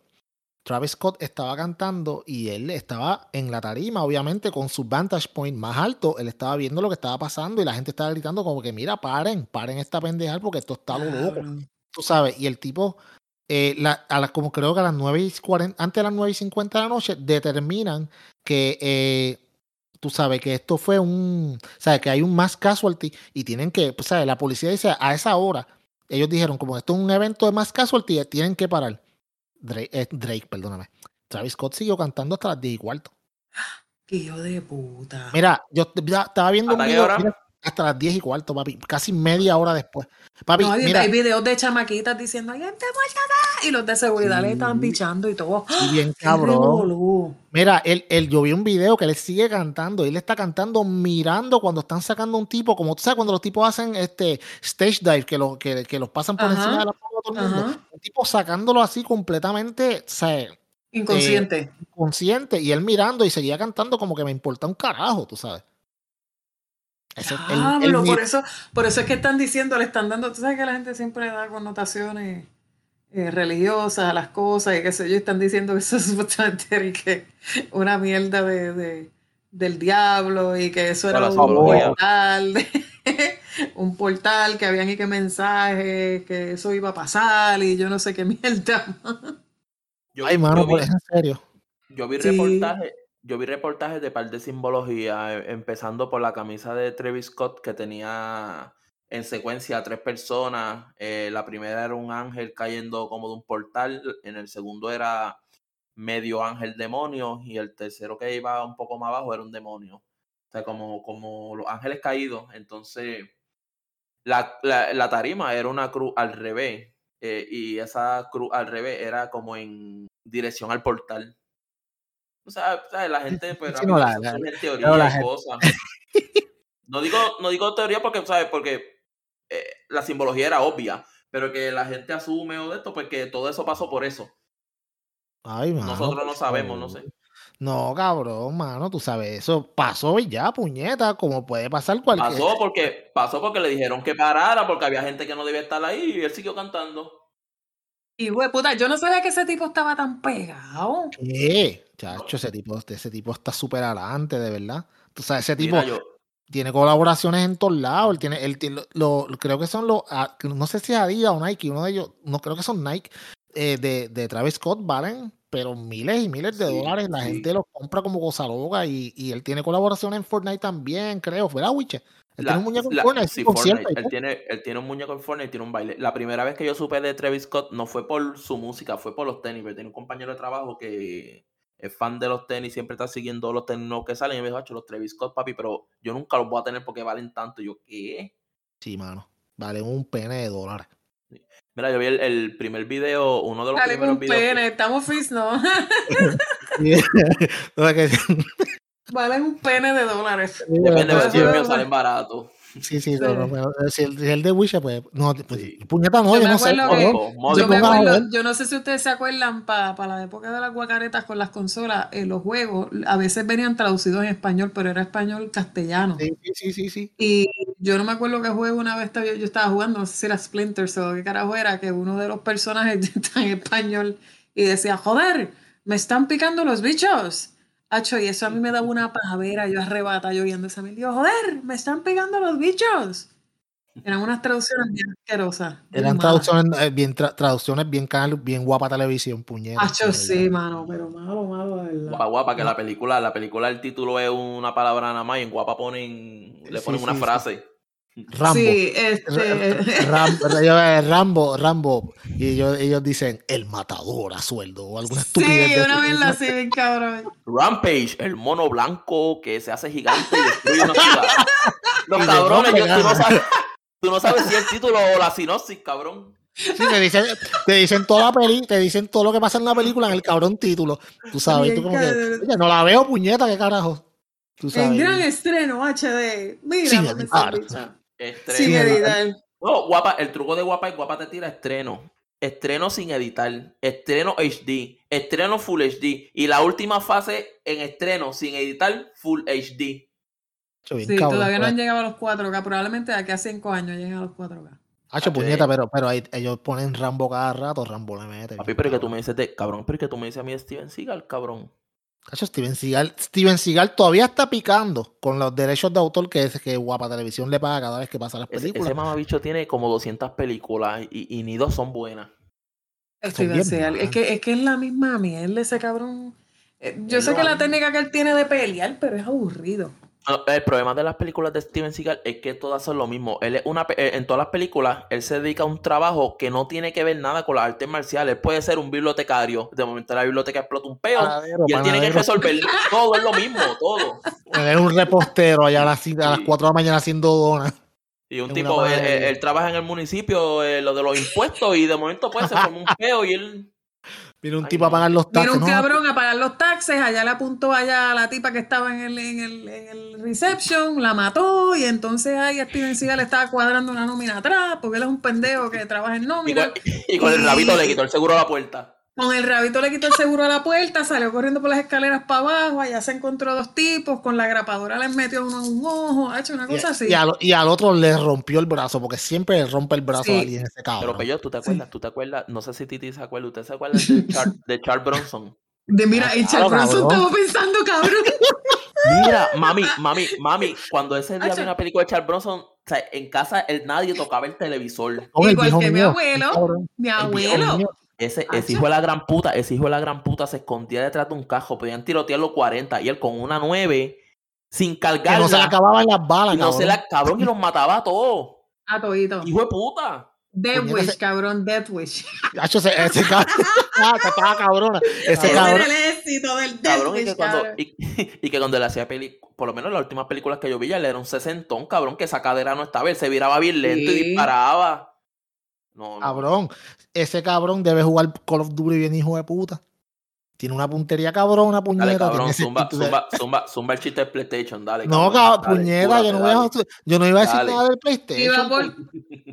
Travis Scott estaba cantando y él estaba en la tarima, obviamente, con su vantage point más alto. Él estaba viendo lo que estaba pasando y la gente estaba gritando como que, mira, paren, paren esta pendeja porque esto está lo loco. Tú sabes, y el tipo, eh, la- a las, como creo que a las 9 y 40, antes de las 9 y 50 de la noche, determinan que, eh, tú sabes, que esto fue un, sabes, que hay un mass casualty y tienen que, pues, sabes, la policía dice a esa hora, ellos dijeron, como esto es un evento de mass casualty, tienen que parar. Drake, eh, Drake, perdóname. Travis Scott siguió cantando hasta las 10 y cuarto. Qué hijo de puta. Mira, yo ya estaba viendo un ¿Hasta qué video mira, hasta las 10 y cuarto, papi. Casi media hora después. Papi, No, mira, hay videos de chamaquitas diciendo, ¡ay, gente muerta acá! Y los de seguridad le estaban Sí. pichando y todo. y bien ¡Qué cabrón. Mira, él, él, yo vi un video que él sigue cantando y él está cantando mirando cuando están sacando un tipo, como tú sabes, cuando los tipos hacen este stage dive, que, lo, que, que los pasan por Ajá, encima de la mano todo el mundo. Ajá. Un tipo sacándolo así completamente, o sea, Inconsciente. consciente y él mirando y seguía cantando como que me importa un carajo, tú sabes. El- el mi- por eso, por eso es que están diciendo, le están dando, tú sabes que la gente siempre da connotaciones eh, religiosas a las cosas y qué sé yo, están diciendo que eso es supuestamente que una mierda de, de- del diablo y que eso era un portal, de- un portal que habían y que mensajes, que eso iba a pasar y yo no sé qué mierda. Yo, Ay, yo mano, vi- pues, en serio. Yo vi Sí. reportajes, yo vi reportajes de par de simbología, eh, empezando por la camisa de Travis Scott que tenía en secuencia a tres personas. Eh, la primera era un ángel cayendo como de un portal, en el segundo era medio ángel demonio y el tercero que iba un poco más abajo era un demonio. O sea, como, como los ángeles caídos. Entonces, La, la, la tarima era una cruz al revés. eh, y esa cruz al revés era como en dirección al portal. O sea, ¿sabes? la gente, pues, Sí, no, la- pero teorías la gente- cosas. No digo, no digo teoría porque, ¿sabes? Porque eh, la simbología era obvia, pero que la gente asume o de esto, pues que todo eso pasó por eso. Ay, mano, Nosotros no sabemos, no sé. No, cabrón, mano, tú sabes, eso pasó y ya, puñeta, como puede pasar cualquier. Pasó porque, pasó porque le dijeron que parara, porque había gente que no debía estar ahí y él siguió cantando. Y güey, puta, yo no sabía que ese tipo estaba tan pegado. ¿Qué? Chacho, ese tipo, ese tipo está súper adelante, de verdad. Ese tipo Mira, yo, tiene colaboraciones en todos lados. Él tiene, él tiene- lo, lo- creo que son los, ah, no sé si es Adidas o Nike, uno de ellos, no creo que son Nike, eh, de, de Travis Scott valen, pero miles y miles de Sí, dólares. La sí. gente los compra como cosa loca y, y él tiene colaboraciones en Fortnite también, creo. ¿Verdad, Wiche? Él La- tiene un muñeco en Fortnite, sí, Fortnite. Él tiene, él tiene un muñeco en Fortnite y tiene un baile. La primera vez que yo supe de Travis Scott no fue por su música, fue por los tenis. Porque tenía un compañero de trabajo que es fan de los tenis, siempre está siguiendo los tenis nuevos que salen. Y me dijo, "Acho, los Travis Scott, papi, pero yo nunca los voy a tener porque valen tanto. Y yo, ¿qué? Sí, mano. Vale un pene de dólares. Mira, yo vi el, el primer video, uno de los Dale primeros un videos. que- pene, estamos fis, ¿no? Valen un pene de dólares. Depende, pero si los míos salen baratos. Sí, sí, Sí. no, no, pero si el, si el de Wiche, pues, no, pues, Sí. puñeta, no, Yo yo me no sé. que- Yo me acuerdo, yo no sé si ustedes se acuerdan, para la época de las guacaretas con las consolas, eh, los juegos a veces venían traducidos en español, pero era español castellano. Sí, sí, sí, sí. Y yo no me acuerdo qué juego una vez estaba- yo estaba jugando, no sé si era Splinters o qué carajo era, que uno de los personajes está en español y decía, joder, me están picando los bichos. Hacho, y eso a mí me daba una pavera, yo arrebata, yo viendo esa mil, joder, me están picando los bichos. Eran unas traducciones bien asquerosas. Eran traducciones eh, bien, tra- traducciones bien canal, bien guapa televisión, puñeta. Hacho, sí, mano, pero malo, malo, de verdad. Guapa, guapa, que la película, la película, el título es una palabra nada más y en guapa ponen, le Sí, ponen una sí, sí. Rambo. Sí, este. Eh, Rambo, Rambo. Y ellos, ellos dicen el matador a sueldo o alguna estupidez. sí, una eso. mierda así, bien cabrón. Rampage, el mono blanco que se hace gigante y destruye una ciudad. Los cabrones, yo- tú, no sabes, tú no sabes si el título o la sinopsis, cabrón. Sí, te dicen, te dicen toda la peli, te dicen todo lo que pasa en la película en el cabrón título. Tú sabes, tú como que, oye, no la veo, puñeta, qué carajo. Tú En sabes. gran estreno HD. Mira, Sin Estreno. Sin editar. No, guapa, el truco de guapa es guapa te tira estreno. Estreno sin editar. Estreno HD. Estreno Full HD. Y la última fase en estreno sin editar Full HD. Bien Sí, cabrón, todavía no pues. han llegado a los 4K. Probablemente de aquí a 5 años lleguen a los 4K. Hacho, puñeta, pero, pero ahí, ellos ponen Rambo cada rato, Rambo le mete. Papi, pero que tú me dices de. Cabrón, pero que tú me dices a mí Steven Seagal, cabrón. Steven Seagal, Steven Seagal todavía está picando con los derechos de autor que, es, que Guapa Televisión le paga cada vez que pasa las Ese, películas. ese mamabicho tiene como 200 películas y, y ni dos son buenas. Steven bien Seagal. Es que, es que es la misma mierda ese cabrón. Eh, Yo sé que la técnica que él tiene de pelear, pero es aburrido. No, El problema de las películas de Steven Seagal es que todas son lo mismo. Él es una, eh, en todas las películas, él se dedica a un trabajo que no tiene que ver nada con las artes marciales. Él puede ser un bibliotecario. De momento la biblioteca explota un peo Panadero, y él tiene que resolver todo, es lo mismo, todo. Él es un repostero allá a las, a las Sí. 4 de la mañana haciendo donas. Y un tipo, él trabaja en el municipio, eh, lo de los impuestos, y de momento pues se forma un peo y él... Viene un Ay, tipo a pagar los Vino taxes. un ¿no? cabrón a pagar los taxes, allá le apuntó allá a la tipa que estaba en el, en el, en el reception, la mató y entonces ahí Steven Seagal estaba cuadrando una nómina atrás porque él es un pendejo que trabaja en Y nómina. con, y con el rabito le quitó el seguro a la puerta. Con el rabito le quitó el seguro a la puerta, salió corriendo por las escaleras para abajo, allá se encontró dos tipos, con la grapadora les metió uno en un ojo, ha hecho una Y, cosa así. y al, y al otro le rompió el brazo, porque siempre le rompe el brazo Sí. a alguien ese Pero cabrón. Pello, ¿tú te acuerdas? ¿Tú te acuerdas? No sé si Titi se acuerda. ¿Usted se acuerda de, Char, de Charles Bronson? De mira, y Ah, claro, Charles Bronson cabrón. estaba pensando, cabrón. Mira, mami, mami, mami, cuando ese día vi una película de Charles Bronson, o sea, en casa el, nadie tocaba el televisor. El Igual que mi abuelo. Mi abuelo. Ese, Acho. ese hijo de la gran puta, ese hijo de la gran puta se escondía detrás de un cajo, podían tirotear los 40 y él con una 9 sin Que cargarla. no se le acababan las balas, y no se cabrón. la cabrón y los mataba a todos. A todito. Hijo de puta. Death Wish, ese- cabrón, Death Wish. Ese, ese cabrón. Ah, estaba cabrona. Ese Ese Cabrón. era el éxito del Death Cabrón, y que cuando, cabrón. y, y que cuando le hacía peli, por lo menos en las últimas películas que yo vi, ya él era un sesentón, cabrón, que esa cadera no estaba, él se viraba bien lento y Sí. disparaba. No, no. Cabrón, ese cabrón debe jugar Call of Duty bien hijo de puta. Tiene una puntería cabrón, una Dale, puñeta. cabrón, tiene ese zumba, zumba, zumba, zumba el chiste de PlayStation, dale. No, cabrón, cabrón, dale, puñeta, yo no, voy a, yo no iba a decir Dale. nada del PlayStation. Iba por,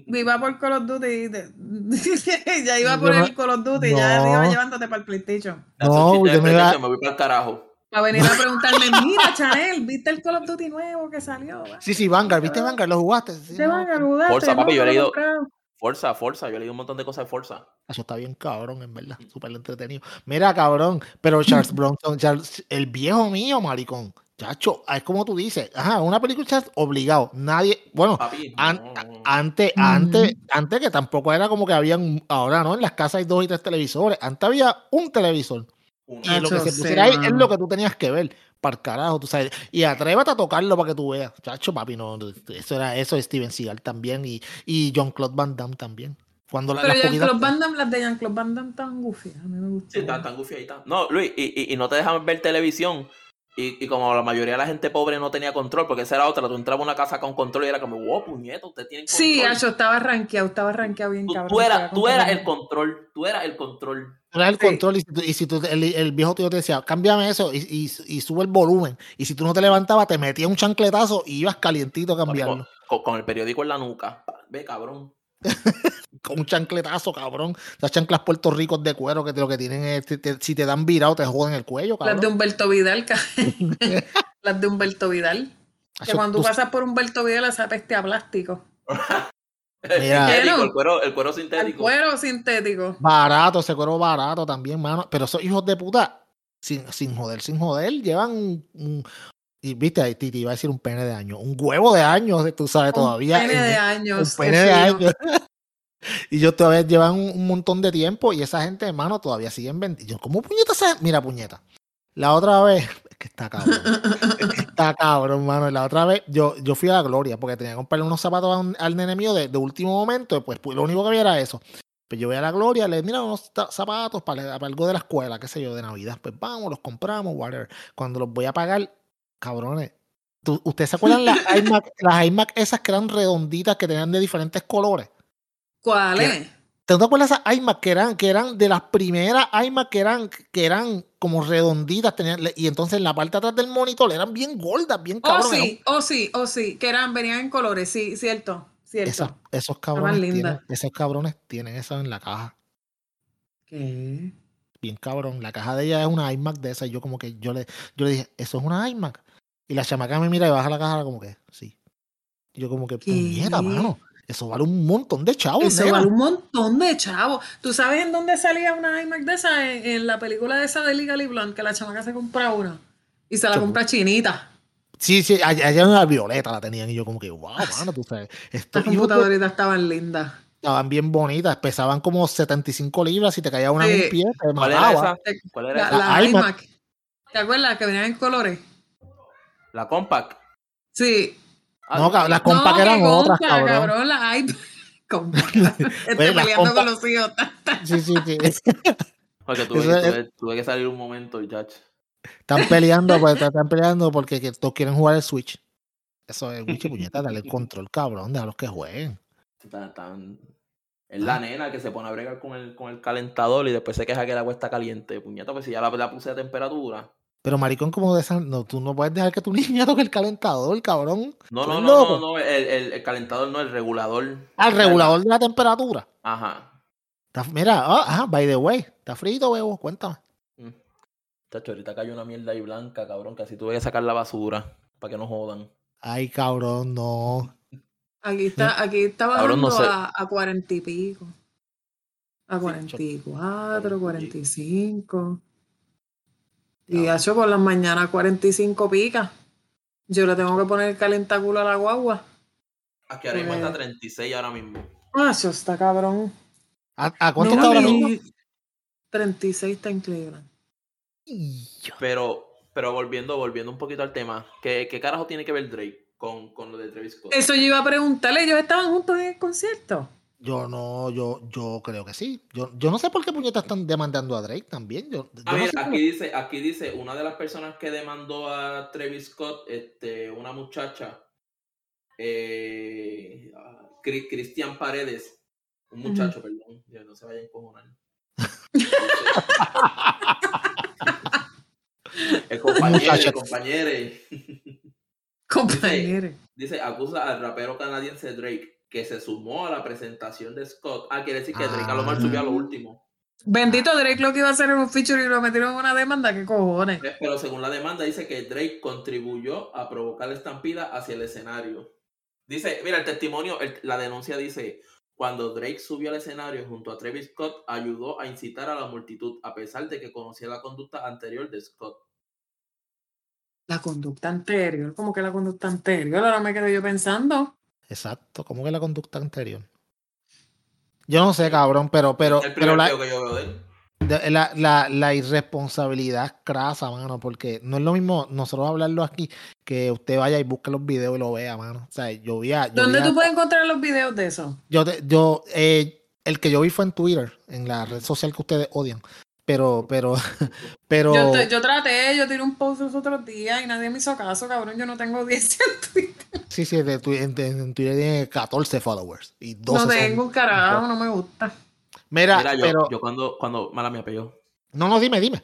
iba por Call of Duty. ya iba por no- el Call of Duty, ya no. iba llevándote para el PlayStation. dale. No, yo me iba- voy para el carajo. A venir a preguntarme, mira, Chanel, ¿viste el Call of Duty nuevo que salió? Sí, sí, Vanguard, ¿viste Vanguard? ¿Lo jugaste? Sí, Se no, van a mudar. Forza, papi, yo he leído- Comprado. Forza, Forza, yo leí un montón de cosas de Forza. Eso está bien cabrón, en verdad. Súper entretenido. Mira, cabrón, pero Charles Bronson, Charles- el viejo mío, maricón. Chacho, es como tú dices. Ajá, una película Charles, obligado. Nadie, bueno, Papi, an- no, no, no. antes, antes, antes que tampoco era como que habían, ahora no, en las casas hay dos y tres televisores. Antes había un televisor. Y lo que se sí, pusiera ahí es lo que tú tenías que ver. Para carajo, tú sabes. Y atrévete a tocarlo para que tú veas. Chacho, papi, no. Eso era eso de Steven Seagal también. Y, y John Claude Van Damme también. Cuando la- Pero Jean-Claude Van Damme, las de Jean-Claude Van Damme estaban goofy. A mí me gustó. Sí, tan, tan goofy ahí está. No, Luis, y, y, y no te dejan ver televisión. Y, y como la mayoría de la gente pobre no tenía control, porque esa era otra, tú entrabas a una casa con control y era como, wow, puñeto, usted tiene control. Sí, Acho, estaba rankeado, estaba rankeado bien tú, cabrón. tú eras, tú eras el control, tú eras el control. El Sí. control y si, tú, y si tú- el, el viejo tío te decía, cámbiame eso y, y, y sube el volumen. Y si tú no te levantabas, te metía un chancletazo y ibas calientito a Con, cambiarlo. con- con el periódico en la nuca. Ve, cabrón. Con un chancletazo, cabrón. Las chanclas Puerto Ricos de cuero que te- lo que tienen es, te- te- si te dan virado, te joden el cuello, Las de cabrón. Humberto Vidal. las de Humberto Vidal. Que cuando tú- tú pasas por Humberto Vidal, esa peste a plástico. El Mira. sintético, el cuero, el cuero sintético. cuero sintético. Barato, ese cuero barato también, mano. Pero esos hijos de puta, sin, sin joder, sin joder, llevan un. un- y viste, ahí Titi iba a decir un pene de años. Un huevo de años, tú sabes, todavía. Un pene en- de un años. pene qué de años. y ellos todavía llevan un, un montón de tiempo y esa gente, hermano, todavía siguen vendiendo. ¿Cómo puñeta esa- Mira, puñeta. La otra vez, es que está cabrón. está cabrón, mano. La otra vez yo, yo fui a la Gloria porque tenía que comprarle unos zapatos un- al nene mío de, de último momento. Pues, pues lo único que había era eso. Pues yo voy a la Gloria, le mira unos zapatos para, para algo de la escuela, qué sé yo, de Navidad. Pues vamos, los compramos, whatever. Cuando los voy a pagar, cabrones. ¿tú- ¿Ustedes se acuerdan las iMac, las iMac esas que eran redonditas que tenían de diferentes colores? ¿Cuál ¿Qué? es? ¿Te acuerdas esas iMac que eran, que eran de las primeras iMac que eran, que eran como redonditas? Tenían, y entonces en la parte de atrás del monitor eran bien gordas, bien Oh, cabronas. sí, oh, sí, oh, sí. Que eran, venían en colores, sí, cierto. Cierto. Esas- esos cabrones tienen, esos cabrones tienen eso en la caja. ¿Qué? Bien cabrón. La caja de ella es una iMac de esa. Y yo como que yo le, yo le dije, ¿eso es una iMac? Y la chamaca me mira y baja la caja como que, sí. Y yo como que, puñeta, mano. Eso vale un montón de chavos, Eso nena. vale un montón de chavos. ¿Tú sabes en dónde salía una iMac de esa? En, en la película de esa de Legally Blonde, que la chamaca se compra una. Y se la compra chinita. Sí, sí, allá allá en la violeta la tenían. Y yo como que, wow, mano, tú sabes. Estos Las computadoritas estaban lindas. estaban bien bonitas, pesaban como 75 libras, si te caía una en Sí. un pie, te ¿Cuál era mataba. esa? ¿Cuál era La, esa? La iMac. ¿Te acuerdas que venían en colores? La compact. Sí. Ah, No, cabrón, las compas no, que eran otras, compa, cabrón. la Oye, las peleando compa- con los hijos. Sí, sí, sí. Porque tuve, que- es- tuve- tuve que salir un momento, ya. Están peleando, pues están peleando porque que todos quieren jugar el Switch. Eso es, Wichi, puñeta, dale el control, cabrón, déjalos que jueguen. Tan- tan- Es la nena que se pone a bregar con el, con el calentador y después se queja que el agua está caliente. Puñeta, pues si ya la, la puse a temperatura. Pero maricón, como de esa, no, tú no puedes dejar que tu niña toque el calentador, cabrón. No, ¿Tú no, no, no, no, el, el- el calentador no, el regulador. Al regulador de la temperatura. Ajá. Está- mira, ah, ajá, by the way, está frito, bebo, cuéntame. Mm. Chacho, ahorita cayó una mierda ahí blanca, cabrón, que así tuve que sacar la basura para que no jodan. Ay, cabrón, no. Aquí está, aquí está bajando no sé. a, a 40 y pico. A 44, 45. Y Cabrón. hecho por las mañanas 45 pica. Yo le tengo que poner el calentaculo a la guagua. Aquí ahora mismo está 36 ahora mismo. Ah, eso está cabrón. ¿A, a cuánto No, está ahora y- mismo? 36 está en Cleveland. Pero, pero volviendo, volviendo un poquito al tema, ¿qué, qué carajo tiene que ver Drake con, con lo de Travis Scott? Eso yo iba a preguntarle, ellos estaban juntos en el concierto. Yo no, yo, yo creo que sí. Yo, yo no sé por qué puñetas están demandando a Drake también. Yo, yo Ah, no mira, sé aquí cómo- dice, aquí dice, una de las personas que demandó a Travis Scott, este, una muchacha, eh, ah, Cri- Cristian Paredes, un muchacho, perdón, ya no se vayan a encojonar. el compañero, muchacho. el compañero, Compañero. dice, acusa al rapero canadiense Drake, que se sumó a la presentación de Scott. Ah, quiere decir que Drake a lo mejor subió a lo Ah. último. Bendito Drake lo que iba a hacer en un feature y lo metieron en una demanda, ¿qué cojones? Pero según la demanda dice que Drake contribuyó a provocar la estampida hacia el escenario. Dice, mira, el testimonio, el- la denuncia dice, cuando Drake subió al escenario junto a Travis Scott, ayudó a incitar a la multitud, a pesar de que conocía la conducta anterior de Scott. La conducta anterior, como que la conducta anterior, ahora me quedé yo pensando. Exacto, como que la conducta anterior. Yo no sé, cabrón, pero, pero, el pero la, que yo veo de él. la, la, la irresponsabilidad es crasa, mano, porque no es lo mismo nosotros hablarlo aquí que usted vaya y busque los videos y lo vea, mano. O sea, yo vi a- yo ¿Dónde vi a- tú puedes encontrar los videos de eso? Yo, te- yo eh, el que yo vi fue en Twitter, en la red social que ustedes odian. Pero, pero, pero. Yo, te- yo traté, yo tiré un post los otros días y nadie me hizo caso, cabrón. Yo no tengo 10 en Twitter. Sí, sí, de, en, en Twitter tiene 14 followers. Y 12 No tengo un carajo, no me gusta. Mira, Mira, yo, pero. yo cuando, cuando, mala me apellido. No, no, dime, dime.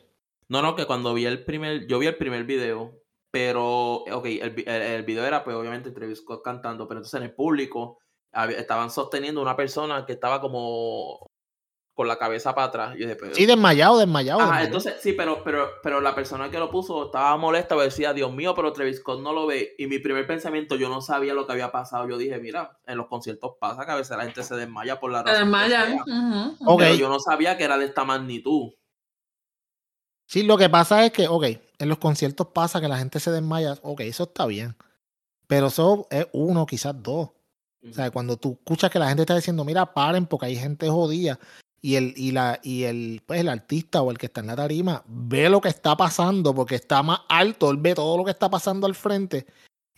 No, no, que cuando vi el primer, yo vi el primer video, pero, ok, el, el, el video era pues obviamente Travis Scott cantando, pero entonces en el público estaban sosteniendo una persona que estaba como con la cabeza para atrás. Y Sí, desmayado, desmayado. Ajá, desmayado. entonces sí, pero, pero, pero la persona que lo puso estaba molesta, decía, Dios mío, pero Travis Scott no lo ve. Y mi primer pensamiento, yo no sabía lo que había pasado. Yo dije, mira, en los conciertos pasa que a veces la gente se desmaya por la Se razón. ujú. Ok. Pero yo no sabía que era de esta magnitud. Sí, lo que pasa es que, ok, en los conciertos pasa que la gente se desmaya. Ok, eso está bien. Pero eso es uno, quizás dos. O sea, cuando tú escuchas que la gente está diciendo, mira, paren porque hay gente jodida y el, y la, y el, pues el artista o el que está en la tarima ve lo que está pasando porque está más alto, él ve todo lo que está pasando al frente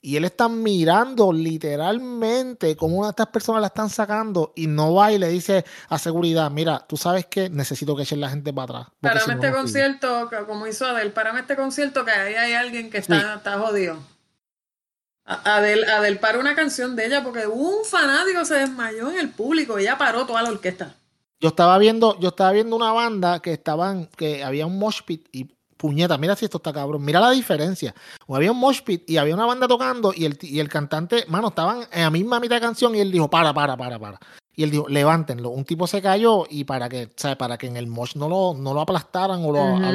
y él está mirando literalmente cómo una de estas personas la están sacando y no va y le dice a seguridad, mira, tú sabes que necesito que echen la gente para atrás. si Párame no, este no sigue". concierto, como hizo Adel, párame este concierto que ahí hay alguien que está, Sí. está jodido. Adel, Adel paró una canción de ella porque un fanático se desmayó en el público y ella paró toda la orquesta. Yo estaba viendo, yo estaba viendo una banda que estaban, que había un mosh pit y puñeta, mira si esto está cabrón, mira la diferencia. O había un mosh pit y había una banda tocando y el, y el cantante, mano, estaban en la misma mitad de canción y él dijo, para, para, para, para. Y él dijo, levántenlo. Un tipo se cayó y para que, ¿sabes? Para que en el mosh no lo, no lo aplastaran o lo, a-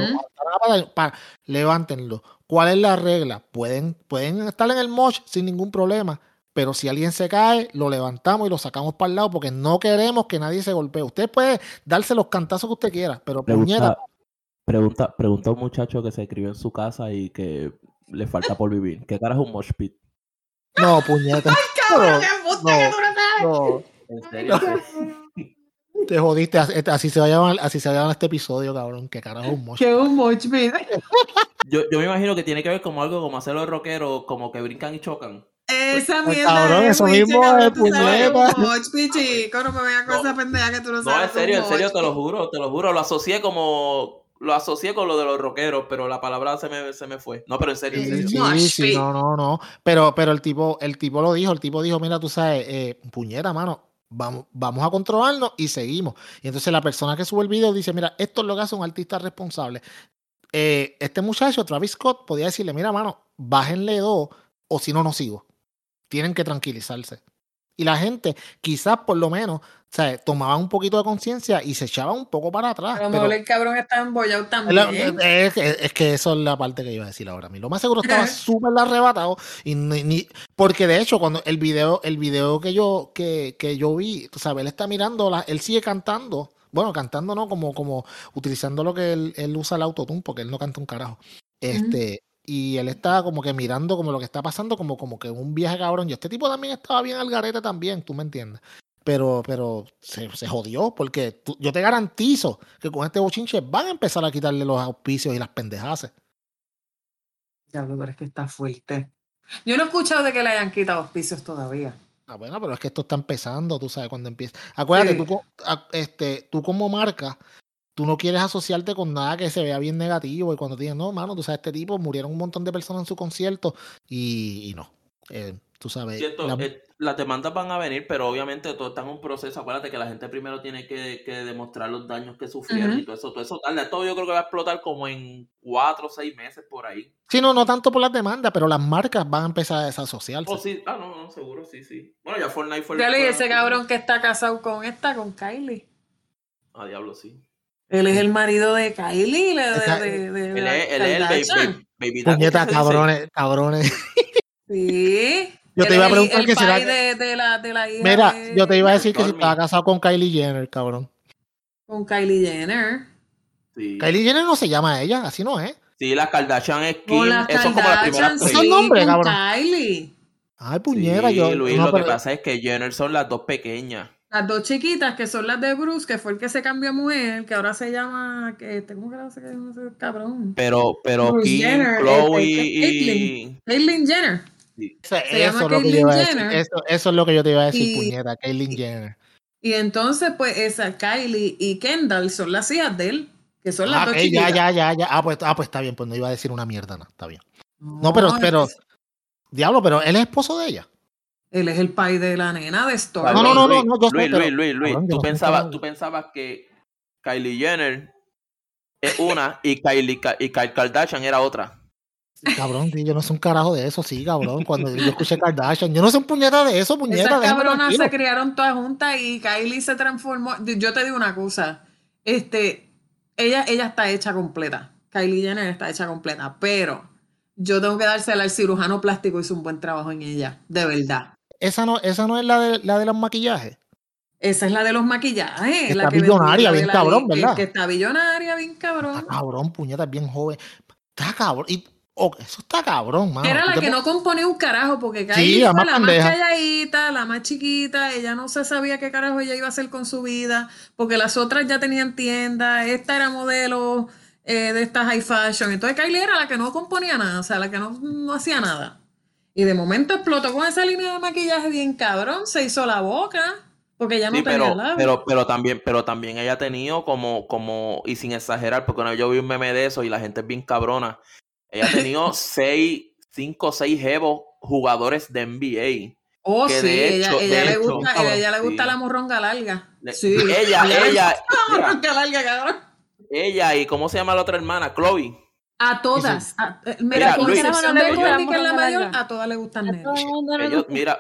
para, para- levántenlo. ¿Cuál es la regla? Pueden, pueden estar en el mosh sin ningún problema. Pero si alguien se cae, lo levantamos y lo sacamos para el lado porque no queremos que nadie se golpee. Usted puede darse los cantazos que usted quiera, pero puñeta, Pregunta, pregunta, pregunta a un muchacho que se escribió en su casa y que le falta por vivir. ¿Qué cara es un mosh pit? no, puñeta. ¡Cabrón, No, qué que no no, En serio. te jodiste. Así, así se va a llamar, así se va a llamar este episodio, cabrón. Que carajo es un mosh. Que un moch pit. Yo, yo me imagino que tiene que ver como algo como hacer los rockeros, como que brincan y chocan. Esa Pues, mierda cabrón, es eso mismo es puñeta. un moch pit, chico, no me veas con esa pendeja que tú no en serio, en serio, te lo juro, te lo juro. Lo asocié como. Lo asocié con lo de los rockeros, pero la palabra se me, se me fue. No, pero en serio, en Sí, serio. Sí, no, no, no. Pero, pero el tipo, el tipo lo dijo, el tipo dijo, mira, tú sabes, eh, puñeta, mano, vamos, vamos a controlarnos y seguimos. Y entonces la persona que sube el video dice, mira, esto es lo que hace un artista responsable. Eh, este muchacho, Travis Scott, podía decirle, mira, mano, bájenle dos, o si no, no sigo. Tienen que tranquilizarse. Y la gente, quizás por lo menos, o sea, tomaba un poquito de conciencia y se echaba un poco para atrás. A lo pero- mejor el cabrón está embollado es, la- también. es que, es que eso es la parte que iba a decir ahora. A mí lo más seguro estaba súper arrebatado. Y ni, ni- porque de hecho, cuando el video, el video que yo, que, que yo vi, tú sabes, él está mirando, la, él sigue cantando. Bueno, cantando no, como, como utilizando lo que él, él usa el autotune, porque él no canta un carajo. Este, y él está como que mirando como lo que está pasando, como, como que un viaje cabrón. Y este tipo también estaba bien al garete también, tú me entiendes. Pero, pero se, se jodió, porque tú- yo te garantizo que con este bochinche van a empezar a quitarle los auspicios y las pendejaces. Diablo, pero es que está fuerte. Yo no he escuchado de que le hayan quitado auspicios todavía. Ah, bueno, pero es que esto está empezando, tú sabes, cuando empieza. Acuérdate, Sí. tú, este, tú como marca, tú no quieres asociarte con nada que se vea bien negativo. Y cuando te digan, no, mano, tú sabes, este tipo murieron un montón de personas en su concierto y, y no. Eh, tú sabes. Cierto, la- eh, las demandas van a venir, pero obviamente todo está en un proceso. Acuérdate que la gente primero tiene que, que demostrar los daños que sufrieron Ujú. y todo eso. Todo eso tarda. Todo yo creo que va a explotar como en cuatro o seis meses por ahí. Sí, no, no tanto por las demandas, pero las marcas van a empezar a desasociarse. Oh, sí. Ah, no, no, seguro, sí, sí. Bueno, ya Fortnite fue el- Ya le dije, ese cabrón que está casado con esta, con Kylie. Ah, diablo, sí. Él es el marido de Kylie, de, Esa- de, de, de Él la es, él es el baby, baby, baby daddy, Puñeta, ¿qué se dice? cabrones, cabrones. Sí. Yo te iba a preguntar el que que- de, la, de la hija Mira, yo te iba a decir que si estaba casado con Kylie Jenner, cabrón. con Kylie Jenner. Sí. Kylie Jenner no se llama ella, así no es. Sí, las Kardashian es Kim. Con las Eso es como la primera cabrón. Kylie. Ay, puñera, sí, yo. Luis, no, lo pero- que pasa es que Jenner son las dos pequeñas. Las dos chiquitas que son las de Bruce, que fue el que se cambió a mujer, que ahora se llama, que ¿cómo que se llama ese cabrón? Pero, pero Bruce Kim, Jenner, Chloe este, y... Caitlyn. Jenner. Eso, Se llama eso es lo que yo Caitlyn iba a decir. Jenner. Eso, eso es lo que yo te iba a decir, Y- puñeta, Caitlyn Jenner. Y entonces, pues, esa Kylie y Kendall son las hijas de él, que son las Ah, dos chiquitas. ya, ya, ya. Ah pues, ah, pues está bien, pues no iba a decir una mierda, no, está bien. No, pero, pero, es- diablo, pero él es esposo de ella. Él es el pai de la nena de Stormy. No, no, no, Luis, no, no, Luis, Luis, Luis, Luis, tú pensabas, tú pensabas que Kylie Jenner es una y Kylie y Kyle Kardashian era otra. Cabrón, yo no sé un carajo de eso, sí, cabrón. Cuando yo escuché Kardashian, yo no sé un puñeta de eso, puñeta. Esas cabronas se criaron todas juntas y Kylie se transformó. Yo te digo una cosa, este, ella, ella está hecha completa. Kylie Jenner está hecha completa, pero yo tengo que dársela al cirujano plástico, hizo un buen trabajo en ella, de verdad. Esa no, esa no es la de, la de los maquillajes. Esa es la de los maquillajes. Está la que billonaria, bien la- cabrón, que- ¿verdad? Que, está billonaria, bien cabrón. Está cabrón, puñeta, es bien joven. Está cabrón. Y, oh, eso está cabrón, mano. Era la que no componía un carajo, porque Sí, Kylie la más la más calladita, la más chiquita, ella no se sabía qué carajo ella iba a hacer con su vida, porque las otras ya tenían tienda, esta era modelo eh, de esta high fashion, entonces Kylie era la que no componía nada, o sea, la que no, no hacía nada. Y de momento explotó con esa línea de maquillaje bien cabrón, se hizo la boca, porque ya no Sí, tenía pero, labio. pero, pero también, pero también ella ha tenido como, como, y sin exagerar, porque una vez yo vi un meme de eso y la gente es bien cabrona. Ella ha tenido seis, cinco o seis jevos jugadores de NBA. Oh, que sí, de ella, hecho- ella de le hecho, gusta, cabrón, ella le gusta sí. la morronga larga. Le- Sí. Ella, ella, la morronga larga, cabrón. ella y ¿cómo se llama la otra hermana? Chloe. A todas. A- eh, mira, Mira, con Luis. excepción No de le gusta Courtney, la que es la morronga mayor, larga. a todas le gustan le Ellos, mira,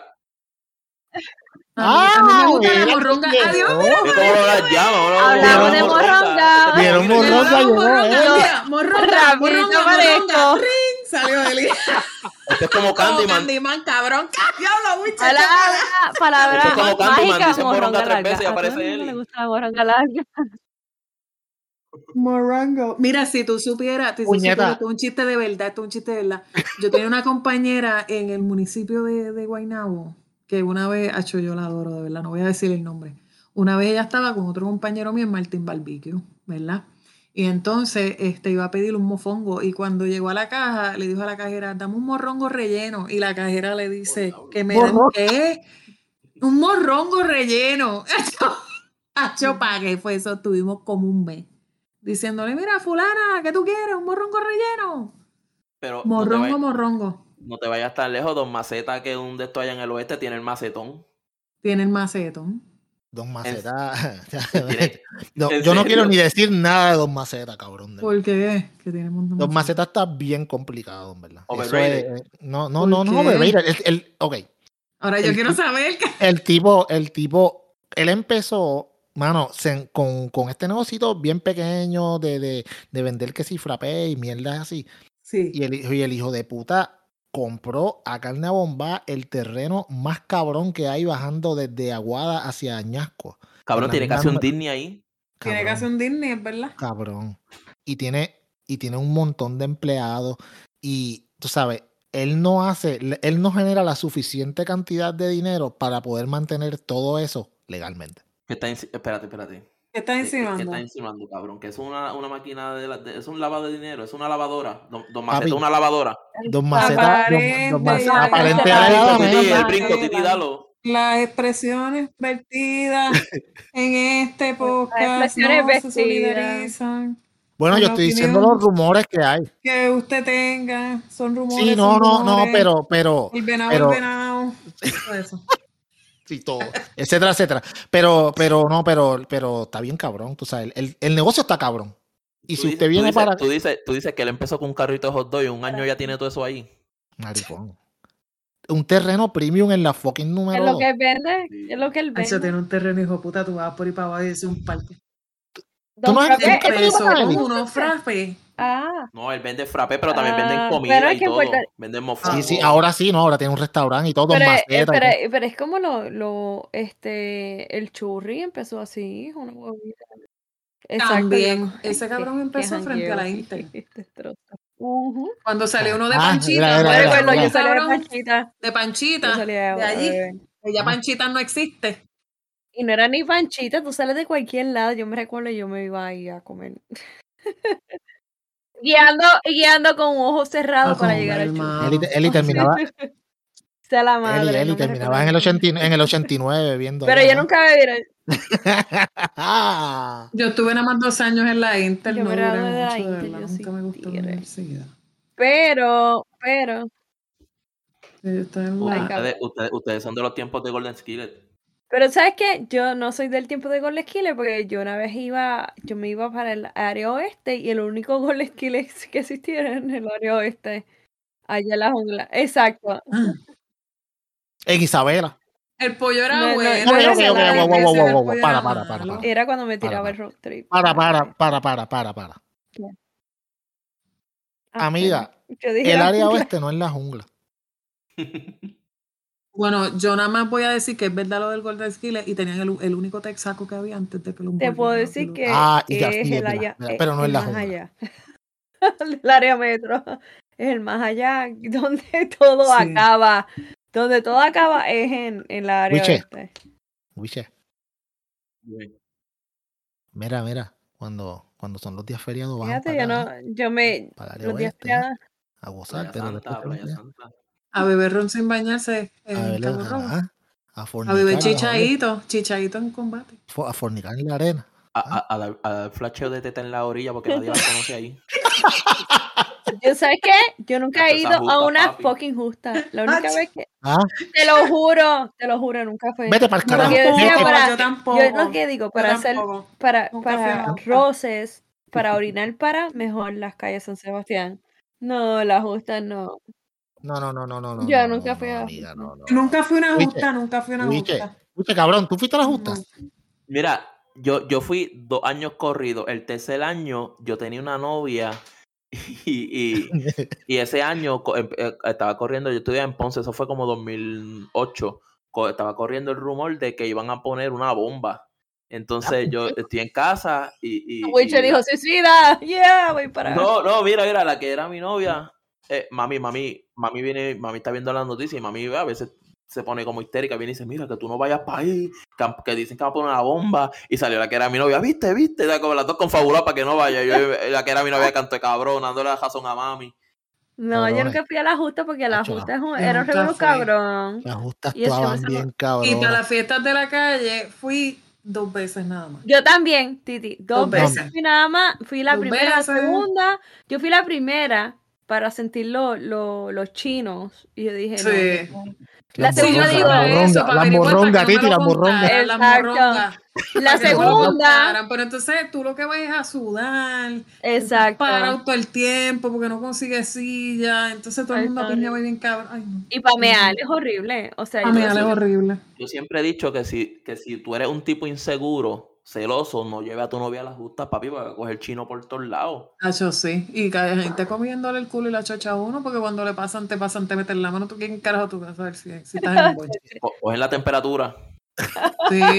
A mí, a mí me gusta la mira, morronga. llegó. Adiós, ¿yo ¿cómo las llamo? No, Hablamos de morronga. Vieron morronga, Morronga. Salió Eli. Esto es como Como Candyman. Candyman, cabrón. Diablo, muchacho. Palabra, palabra Esto es como Candyman, mágica, dice morronga morronga tres larga. veces y A todo aparece el mundo Eli. le gusta la morronga larga. Morongo. Mira, si tú supieras, tú supieras, esto es un chiste de verdad, esto es un chiste de verdad. Yo tenía una compañera en el municipio de, de Guaynabo que una vez, acho, yo la adoro, de verdad, no voy a decir el nombre. Una vez ella estaba con otro compañero mío en Martín Barbecue, ¿verdad? Y entonces este, iba a pedir un mofongo y cuando llegó a la caja le dijo a la cajera, dame un morrongo relleno. Y la cajera le dice, que me den qué? Un morrongo relleno. Acho, pague, fue eso, tuvimos como un mes. Diciéndole, mira, fulana, ¿qué tú quieres? ¿Un morrongo relleno? Pero no Morrongo, vayas, morrongo. no te vayas tan lejos. Don Maceta, que un de estos allá en el oeste, tiene el macetón. Tiene el macetón. Don Maceta. No, ¿En yo no quiero ni decir nada de Don Maceta, cabrón. de ¿Por qué? Que tiene un montón de Don Maceta está bien complicado, en verdad. Es- no, no, ¿Por no, no, overrated. El, el- ok, Ahora yo El quiero saber. que- el tipo, el tipo, él empezó, mano, se- con, con este negocito bien pequeño de, de, de vender que si frappé y mierdas así. Sí. Y el, hijo- y el hijo de puta compró a carne a bomba el terreno más cabrón que hay bajando desde Aguada hacia Añasco. Cabrón, la tiene casi un Disney ahí. Tiene que Cabrón. hacer un Disney, es verdad. cabrón. Y tiene, y tiene un montón de empleados. Y tú sabes, él no hace, él no genera la suficiente cantidad de dinero para poder mantener todo eso legalmente. Que está espérate, espérate. ¿Qué estás ¿Qué, qué- qué insinuando? está insinuando, cabrón? Que es una, una máquina de, la- de- Es un lavado de dinero, es una lavadora. Don, don Maceta, Papi. una lavadora. Don Maceta, don, don Aparente, Maceta, aparente El brinco, tití, el dale, brinco, tití, dale. dalo. Las expresiones vertidas en este podcast expresiones no se vertidas. solidarizan. Bueno, yo estoy diciendo los rumores que hay. Que usted tenga, son rumores. Sí, no, no, no, rumores. pero, pero, El venado, pero- el venado. todo eso. Sí, todo, etcétera, etcétera. Pero, pero, no, pero, pero está bien cabrón, tú sabes, el, el negocio está cabrón. Y Tú si dices- usted tú viene dices- para... Tú dices, tú dices que él empezó con un carrito de hot dog y un año ya tiene todo eso ahí. Maricón. Un terreno premium en la fucking Es número lo dos. que él vende, es lo que él Eso vende. tiene un terreno, hijo de puta, tú vas por ahí para abajo y es un parque. ¿Tú no has- Don Frappé, ¿Qué ¿eso Empezó tipo Ah, No, él vende frappé, pero también Ah, venden pero comida es y todo. Puerto- Venden Ah, mofongo. Sí, sí, ahora sí, no, ahora tiene un restaurante y todo, pero, eh, y pero, pero es como lo, lo, este, el churri empezó así, una. También. Ese cabrón qué empezó frente a la Inter. destrozo. Ujú. Cuando salió uno de Ah, Panchita. era, era, Yo era, yo salí de Panchita, de yo Panchita. salí de, de allí. de- Ella Panchita no existe. Y no era ni Panchita, tú sales de cualquier lado, yo me recuerdo, yo me iba ahí a comer. guiando, guiando con un ojo cerrado A para llegar al hermano. Eli, Eli terminaba, Sea la madre, Eli no me terminaba en el, recuerdo. 80 en el 89 viendo. Pero allá, yo ¿no? nunca me. Ah, Yo estuve nada más dos años en la Inter. Yo no gradué de la de Inter, yo Nunca me gustó la universidad. Pero, pero, Yo en la-. Ustedes, ustedes, ustedes son de los tiempos de Golden Skillet. Pero ¿sabes qué? Yo no soy del tiempo de Golden Skiller porque yo una vez iba, yo me iba para el área oeste y el único Golden Skiller que existía era en el área oeste, allá en la jungla. Exacto. Ah, en Isabela. El pollo era No, no, bueno. no, no, no, para, era para, para. Era cuando me tiraba para. el road trip. Para, para, para, para, para, para. Ah, Amiga, dije el área oeste no es la jungla. Bueno, yo nada más voy a decir que es verdad lo del Golden Skillet y tenían el, el único texaco que había antes de que lo Te puedo decir que Ah, y ya, es sí, es el allá, eh, pero no es el la más allá. El área metro es el más allá, donde todo Sí. acaba. Donde todo acaba es en, en la área Wiche. oeste. Wiche, mira, mira, cuando, cuando son los días feriados van Fíjate, para yo no, yo me, los días oeste, ¿eh? feriados- a gozar, pero A beber ron sin bañarse a en Rojo. ajá, a A fornicar, beber a chichaíto, chichaíto en combate. a fornicar en la arena. A, a, a dar, a dar flasheo de teta en la orilla porque nadie la conoce ahí. Yo sabes qué, yo nunca he ido a una papi. fucking justa. La única Ach. vez que, Ah, te lo juro, te lo juro, nunca fue. vete para el carajo. Yo decía vete. para- yo tampoco. Yo lo que digo, para hacer, para, Nunca para roces, para orinar para, mejor las calles San Sebastián. No, las justas no. No, no, no, no, no, no, nunca no, fui a- amiga, no, no. Nunca fui una justa, nunca fui una justa. Wiche, cabrón, ¿tú fuiste a la justa? Mira, yo, yo fui dos años corridos. El tercer año yo tenía una novia y, y, y ese año em- eh, estaba corriendo, yo estudiaba en Ponce, eso fue como 2008. co- Estaba corriendo el rumor de que iban a poner una bomba. Entonces yo estoy en casa y... y- Wiche y- dijo, suicida, yeah, voy para. No, no, mira, mira, la que era mi novia, eh, mami, mami, mami viene, mami está viendo las noticias y mami a veces se pone como histérica, viene y dice, mira, que tú no vayas para ahí, que, que dicen que va a poner una bomba, y salió la que era mi novia, viste, viste, La- como las dos confabuladas para que no vaya, yo, la que era mi novia canto de cabrón, dándole la razón a mami. No, yo Cabrones. nunca fui a la justa porque la justa es un, yo era un cabrón. Las justas Y eso que estaban bien Y para cabrón. las fiestas de la calle fui dos veces nada más. Yo también, Titi. Dos, Dos veces. veces. Fui nada más. Fui la Dos primera, la segunda. Yo fui la primera para sentir lo- lo- los chinos. Y yo dije, no, Sí. no. La segunda, digo la eso, morronga, para la para no Titi, me la morronga. la Exacto. morronga. La Para no segunda, Pero entonces tú lo que vas es a sudar, exacto. parado todo el tiempo porque no consigues silla, entonces todo el mundo piña bien cabrón. Ay, no. Y pamear es horrible. O sea, no es horrible. Yo siempre he dicho que si, que si tú eres un tipo inseguro, celoso, no lleve a tu novia a la justa, papi, para coger chino por todos lados. Hacho, sí. Y que hay gente comiéndole el culo y la chocha a uno porque cuando le pasan, te pasan, te meten la mano. ¿Tú quién carajo tú vas a ver si, si estás en un? Co- Cogen la temperatura. Sí,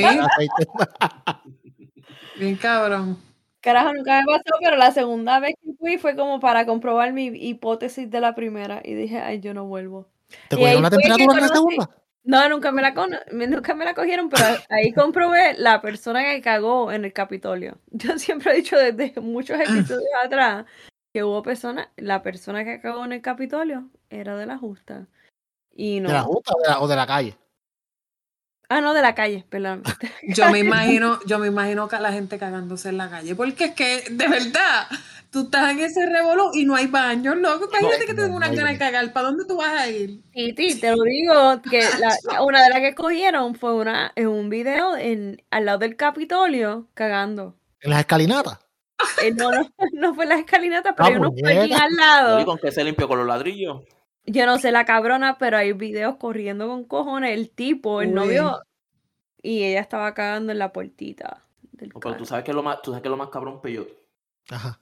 bien cabrón. Carajo, nunca me pasó, pero la segunda vez que fui fue como para comprobar mi hipótesis de la primera. Y dije, ay, yo no vuelvo. ¿Te cogieron la temperatura en la segunda? No, nunca me la me- nunca me la cogieron, pero ahí comprobé la persona que cagó en el Capitolio. Yo siempre he dicho desde muchos episodios atrás que hubo personas, la persona que cagó en el Capitolio era de la justa. Y no, ¿De la justa o de la, o de la calle? Ah, no, de la calle, perdón. Yo me imagino, yo me imagino que la gente cagándose en la calle, porque es que, de verdad, tú estás en ese revolú y no hay baño, loco. Imagínate que no, tengo no una hay gana de cagar. ¿Para dónde tú vas a ir? Titi, te lo digo, que la- la- una de las que cogieron fue una, en un video en, al lado del Capitolio cagando. En las escalinatas. Eh, no, no, no fue en las escalinatas, pero Ah, hay unos parking al ¿Y lado. con qué se limpió? ¿Con los ladrillos? Yo no sé la cabrona, pero hay videos corriendo con cojones. El tipo, el Uy. novio, y ella estaba cagando en la puertita del No, pero tú sabes que es lo más, tú sabes que es lo más cabrón, Peyo. Ajá.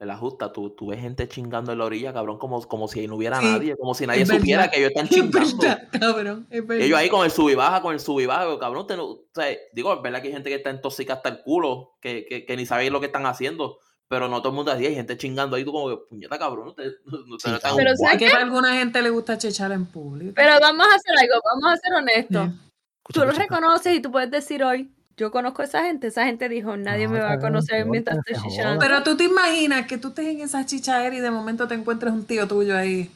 En la justa, tú, tú ves gente chingando en la orilla, cabrón, como, como si no hubiera Sí, nadie, como si nadie es supiera verdad. que ellos están Es chingando. verdad, cabrón, es verdad. Ellos ahí con el sub y baja, con el sub y baja, cabrón, te no- o sea, digo, es verdad que hay gente que está en tóxica hasta el culo, que, que, que ni sabe lo que están haciendo, pero no todo el mundo así, hay gente chingando ahí, tú como que, puñeta, cabrón, ustedes no, no, Sí. Pero un ¿sabes Es que a alguna gente le gusta chechar en público. Pero vamos a hacer algo, vamos a ser honestos. Sí. Tú lo reconoces y tú puedes decir hoy, yo conozco a esa gente, esa gente dijo, nadie No, me va a conocer no, mientras estoy chichando. Pero tú te imaginas que tú estés en esa chichadera y de momento te encuentres un tío tuyo ahí.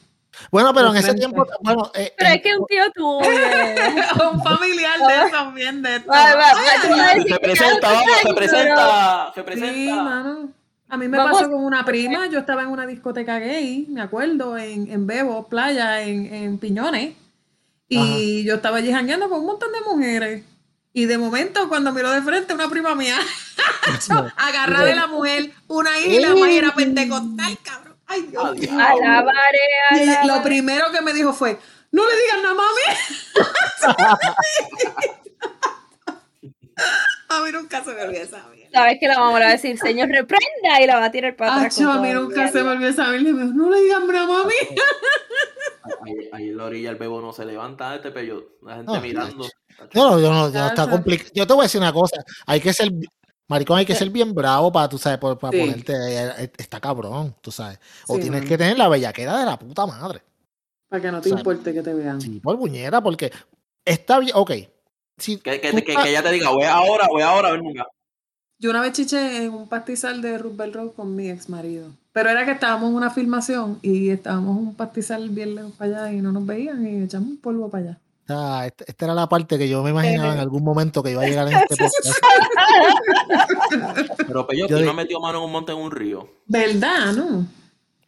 Bueno, pero en ese tiempo, bueno, eh, Pero es que un tío tuyo. un familiar de esos bien de esto. Se presenta, vamos, se presenta, se Sí, presenta. mano. A mí me Vamos- pasó con una prima, yo estaba en una discoteca gay, me acuerdo, en, en Bebo, playa, en, en Piñones, y yo estaba allí jangueando con un montón de mujeres. Y de momento, cuando miró de frente, una prima mía, agarrada de la mujer, una hija y la mujer era pentecostal, cabrón. Ay, Dios mío. Alabaré, Y lo primero que me dijo fue, no le digas nada, mami. a mí nunca se me olvida esa mierda. Sabes que la mamá le va a decir, señor, reprenda, y la va a tirar para atrás. A mí nunca mierda. se me olvidó esa mierda. Y me dijo, no le digas nada, mami. Ahí, ahí en la orilla el bebo no se levanta, este pello, la gente No, mirando. No, no, yo no, yo no está complicado. Yo te voy a decir una cosa. Hay que ser, maricón, hay que ser bien bravo para, tú sabes, para, para Sí. ponerte, eh, está cabrón, tú sabes. O Sí, tienes que tener la bellaquera de la puta madre. Para que no te O sea, importe que te vean. Sí, por buñera, porque está bien, ok. Si Que, que, que, que ella te diga, voy ahora, voy ahora, a ver nunca. Yo una vez chiché en un pastizal de Roosevelt Road con mi ex marido. Pero era que estábamos en una filmación y estábamos en un pastizal bien lejos para allá y no nos veían y echamos un polvo para allá. Ah, esta, esta era la parte que yo me imaginaba en algún momento que iba a llegar en este podcast. Pero pello, Yo tú di- no metió mano en un monte en un río. ¿Verdad, no?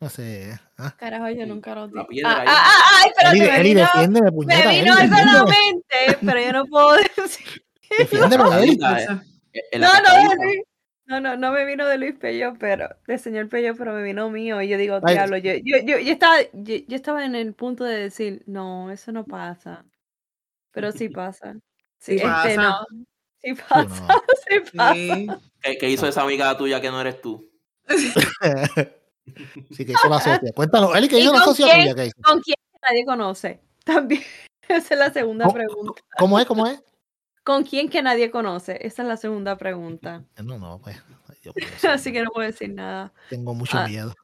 No sé. Ah. Carajo, yo nunca lo piedra Ah, ah, ah, ay, pero Eli, me Eli, vino, defiéndeme, me puñeta. vino Eli, algo a la mente, pero yo no puedo decir. Defiéndeme, Eli. Ah, eh. No, no. No, no, no me vino de Luis Pello, pero del señor Pello, pero me vino mío. Y yo digo, Ay. diablo, yo, yo, yo, yo estaba, yo, yo estaba en el punto de decir, no, eso no pasa. Pero sí pasa. Sí, Sí este, pasa. no. Sí Sí, pasa, no. sí pasa. Sí. ¿Qué, qué hizo esa amiga tuya que no eres tú? Sí, que hizo la socia. Cuéntanos, Eli, que ¿Y hizo la con socia quién? tuya. ¿qué hizo? ¿Con quién nadie conoce? También. Esa es la segunda ¿Cómo, pregunta. cómo es? ¿Cómo es? ¿Con quién que nadie conoce? Esa es la segunda pregunta. No, no, pues. Así que no puedo decir nada. Tengo mucho Ah, miedo.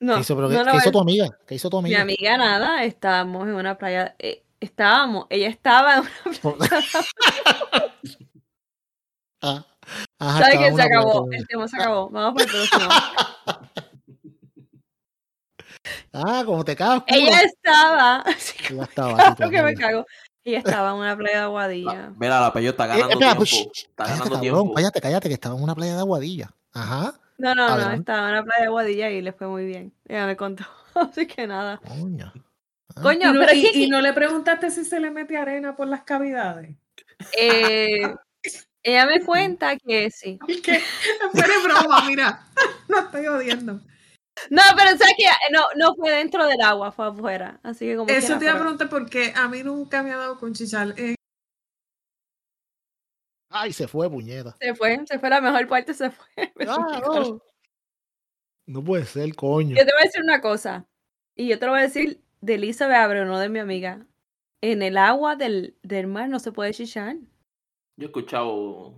No, ¿Qué hizo, pero no qué- qué hizo tu amiga? ¿Qué hizo tu Mi amiga? amiga nada, estábamos en una playa, eh, estábamos, ella estaba en una Ah, ajá, ¿Sabes qué? Se acabó, playa. el tema se acabó. Vamos por el próximo. Ah, como te cagas. ella estaba, así Ella estaba claro así, tu que me cago. Ella estaba en una playa de Aguadilla. La, mira, la pello está Eh, ganando espera, tiempo. pues, está cállate, ganando cabrón, tiempo. cállate, cállate, que estaba en una playa de Aguadilla. Ajá, No, no, no, estaba en una playa de Aguadilla y le fue muy bien. Ella me contó. Así que nada. coño. Ah, Coño, y, no, pero y- es y no le preguntaste si se le mete arena por las cavidades. eh, ella me cuenta que sí. Es que, fuera de broma, mira. No estoy odiando. No, pero sabes que no, no fue dentro del agua, fue afuera. Así que como Eso quiera, te iba a preguntar porque a mí nunca me ha dado con chichar. Eh, Ay, se fue, puñeta. se fue, se fue la mejor parte, se fue. Ah, no. No puede ser, coño. Yo te voy a decir una cosa. Y yo te lo voy a decir de Elizabeth Abreu, no de mi amiga. En el agua del, del mar no se puede chichar. Yo he escuchado.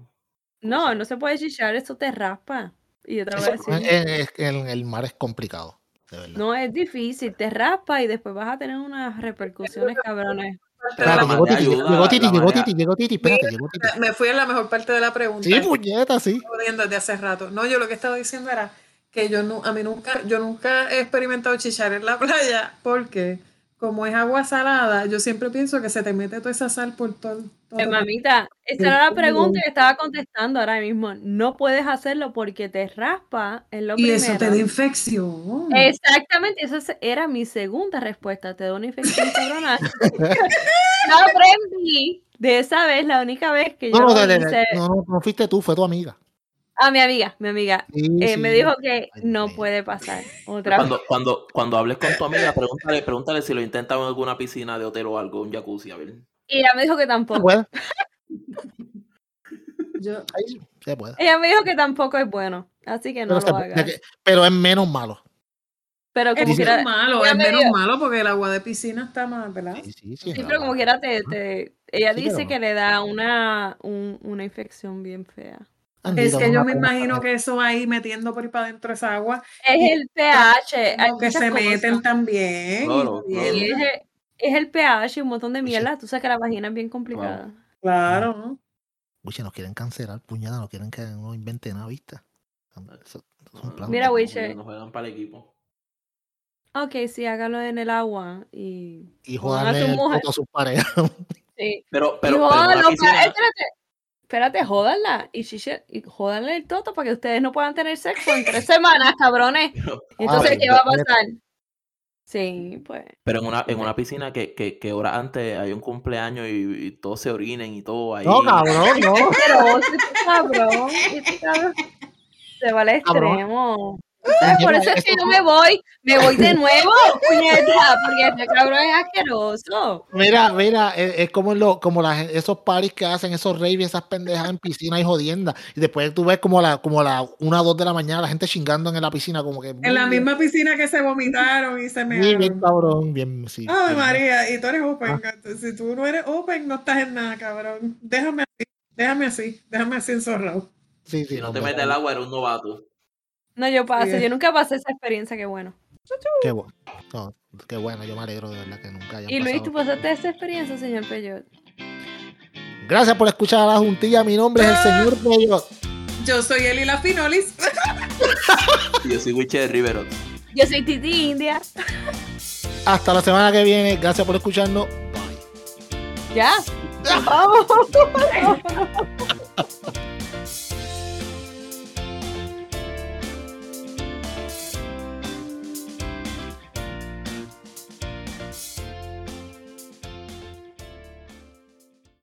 No, no se puede chichar, eso te raspa. Y a Eso, decir. en, en- en el mar es complicado, de verdad. No es difícil, te raspa y después vas a tener unas repercusiones cabrones. Espérate, llegó Titi, llegó Titi, llegó Titi, llegó Titi, espérate, llegó Titi. me fui en la mejor parte de la pregunta. Sí, puñeta, sí. Desde hace rato. No, yo lo que estaba diciendo era que yo no, a mí nunca, yo nunca he experimentado chichar en la playa porque como es agua salada, yo siempre pienso que se te mete toda esa sal por todo. todo mamita, esa era la pregunta que estaba contestando ahora mismo. No puedes hacerlo porque te raspa en lo y eso te da infección. Exactamente, esa es- era mi segunda respuesta. Te da una infección. Lo aprendí de esa vez, la única vez que yo No, no, no, no, no fuiste tú, fue tu amiga. A mi amiga, mi amiga. Sí, eh, me dijo que no puede pasar. Otra vez. Cuando, cuando, cuando hables con tu amiga, pregúntale, pregúntale si lo intenta en alguna piscina de hotel o algo, un jacuzzi, a ver. Y ella me dijo que Se tampoco. puede, Yo, ahí se puede. Ella me dijo que tampoco es bueno. Así que no Pero, lo hagas. pero es menos malo. Pero es como dice- quiera, menos malo, es me menos dio- malo porque el agua de piscina está más, ¿verdad? Sí, sí, sí. Sí, el pero como quiera te, te- ella Sí, dice pero- que le da una, un- una infección bien fea. Es Andita, que yo me imagino que eso ahí metiendo por ahí para adentro esa agua, Es Y- el pH, hay como que muchas se cosas. meten también. Claro, es, el, es el pH y un montón de mierda. Tú sabes que la vagina es bien complicada. Claro, ¿no? Wiche, nos quieren cancelar, puñada, no quieren que no invente nada, ¿viste? Eso- eso es. Mira, no, Wiche. No juegan para el equipo. Ok, sí, hágalo en el agua y... Y a el mujer. a sus parejas. Sí. Pero, y pero, pero pa- piscina, espérate, espérate, jódanla. Y, y jódanle el toto para que ustedes no puedan tener sexo en tres semanas, cabrones. Entonces, pero ¿qué va a pasar? Sí, pues. pero en una, en una piscina que, que, que horas antes hay un cumpleaños y, y todos se orinen y todo ahí. No, cabrón, no. Pero este cabrón, cabrón se va al Cabrón. extremo. ¿Sabes? Por eso es que yo me voy, me voy de nuevo, puñeta, porque este cabrón es asqueroso. Mira, mira, es, es como, lo, como la gen- esos parties que hacen, esos raves, esas pendejas en piscina y jodienda. Y después tú ves como la, como la una o dos de la mañana la gente chingando en la piscina, como que. En la misma piscina que se vomitaron y se me. bien, bien cabrón, bien, sí. Ay, bien. María, y tú eres open. Ah. Si tú no eres open, no estás en nada, cabrón. Déjame así, déjame así, déjame así enzorrado. Sí, sí, Si no te hombre, metes al agua, eres un novato. No, yo pasé, Sí. yo nunca pasé esa experiencia, qué bueno. Qué bueno. No, qué bueno, yo me alegro de verdad que nunca hayan Y Luis, pasado. ¿tú pasaste esa experiencia, señor Peyot? Gracias por escuchar a la juntilla. Mi nombre es el señor Peyot. Yo soy Eli La Finolis. Y yo soy Wiche de Riverot. Yo soy Titi India. Hasta la semana que viene. Gracias por escucharnos. Bye. Ya. Vamos.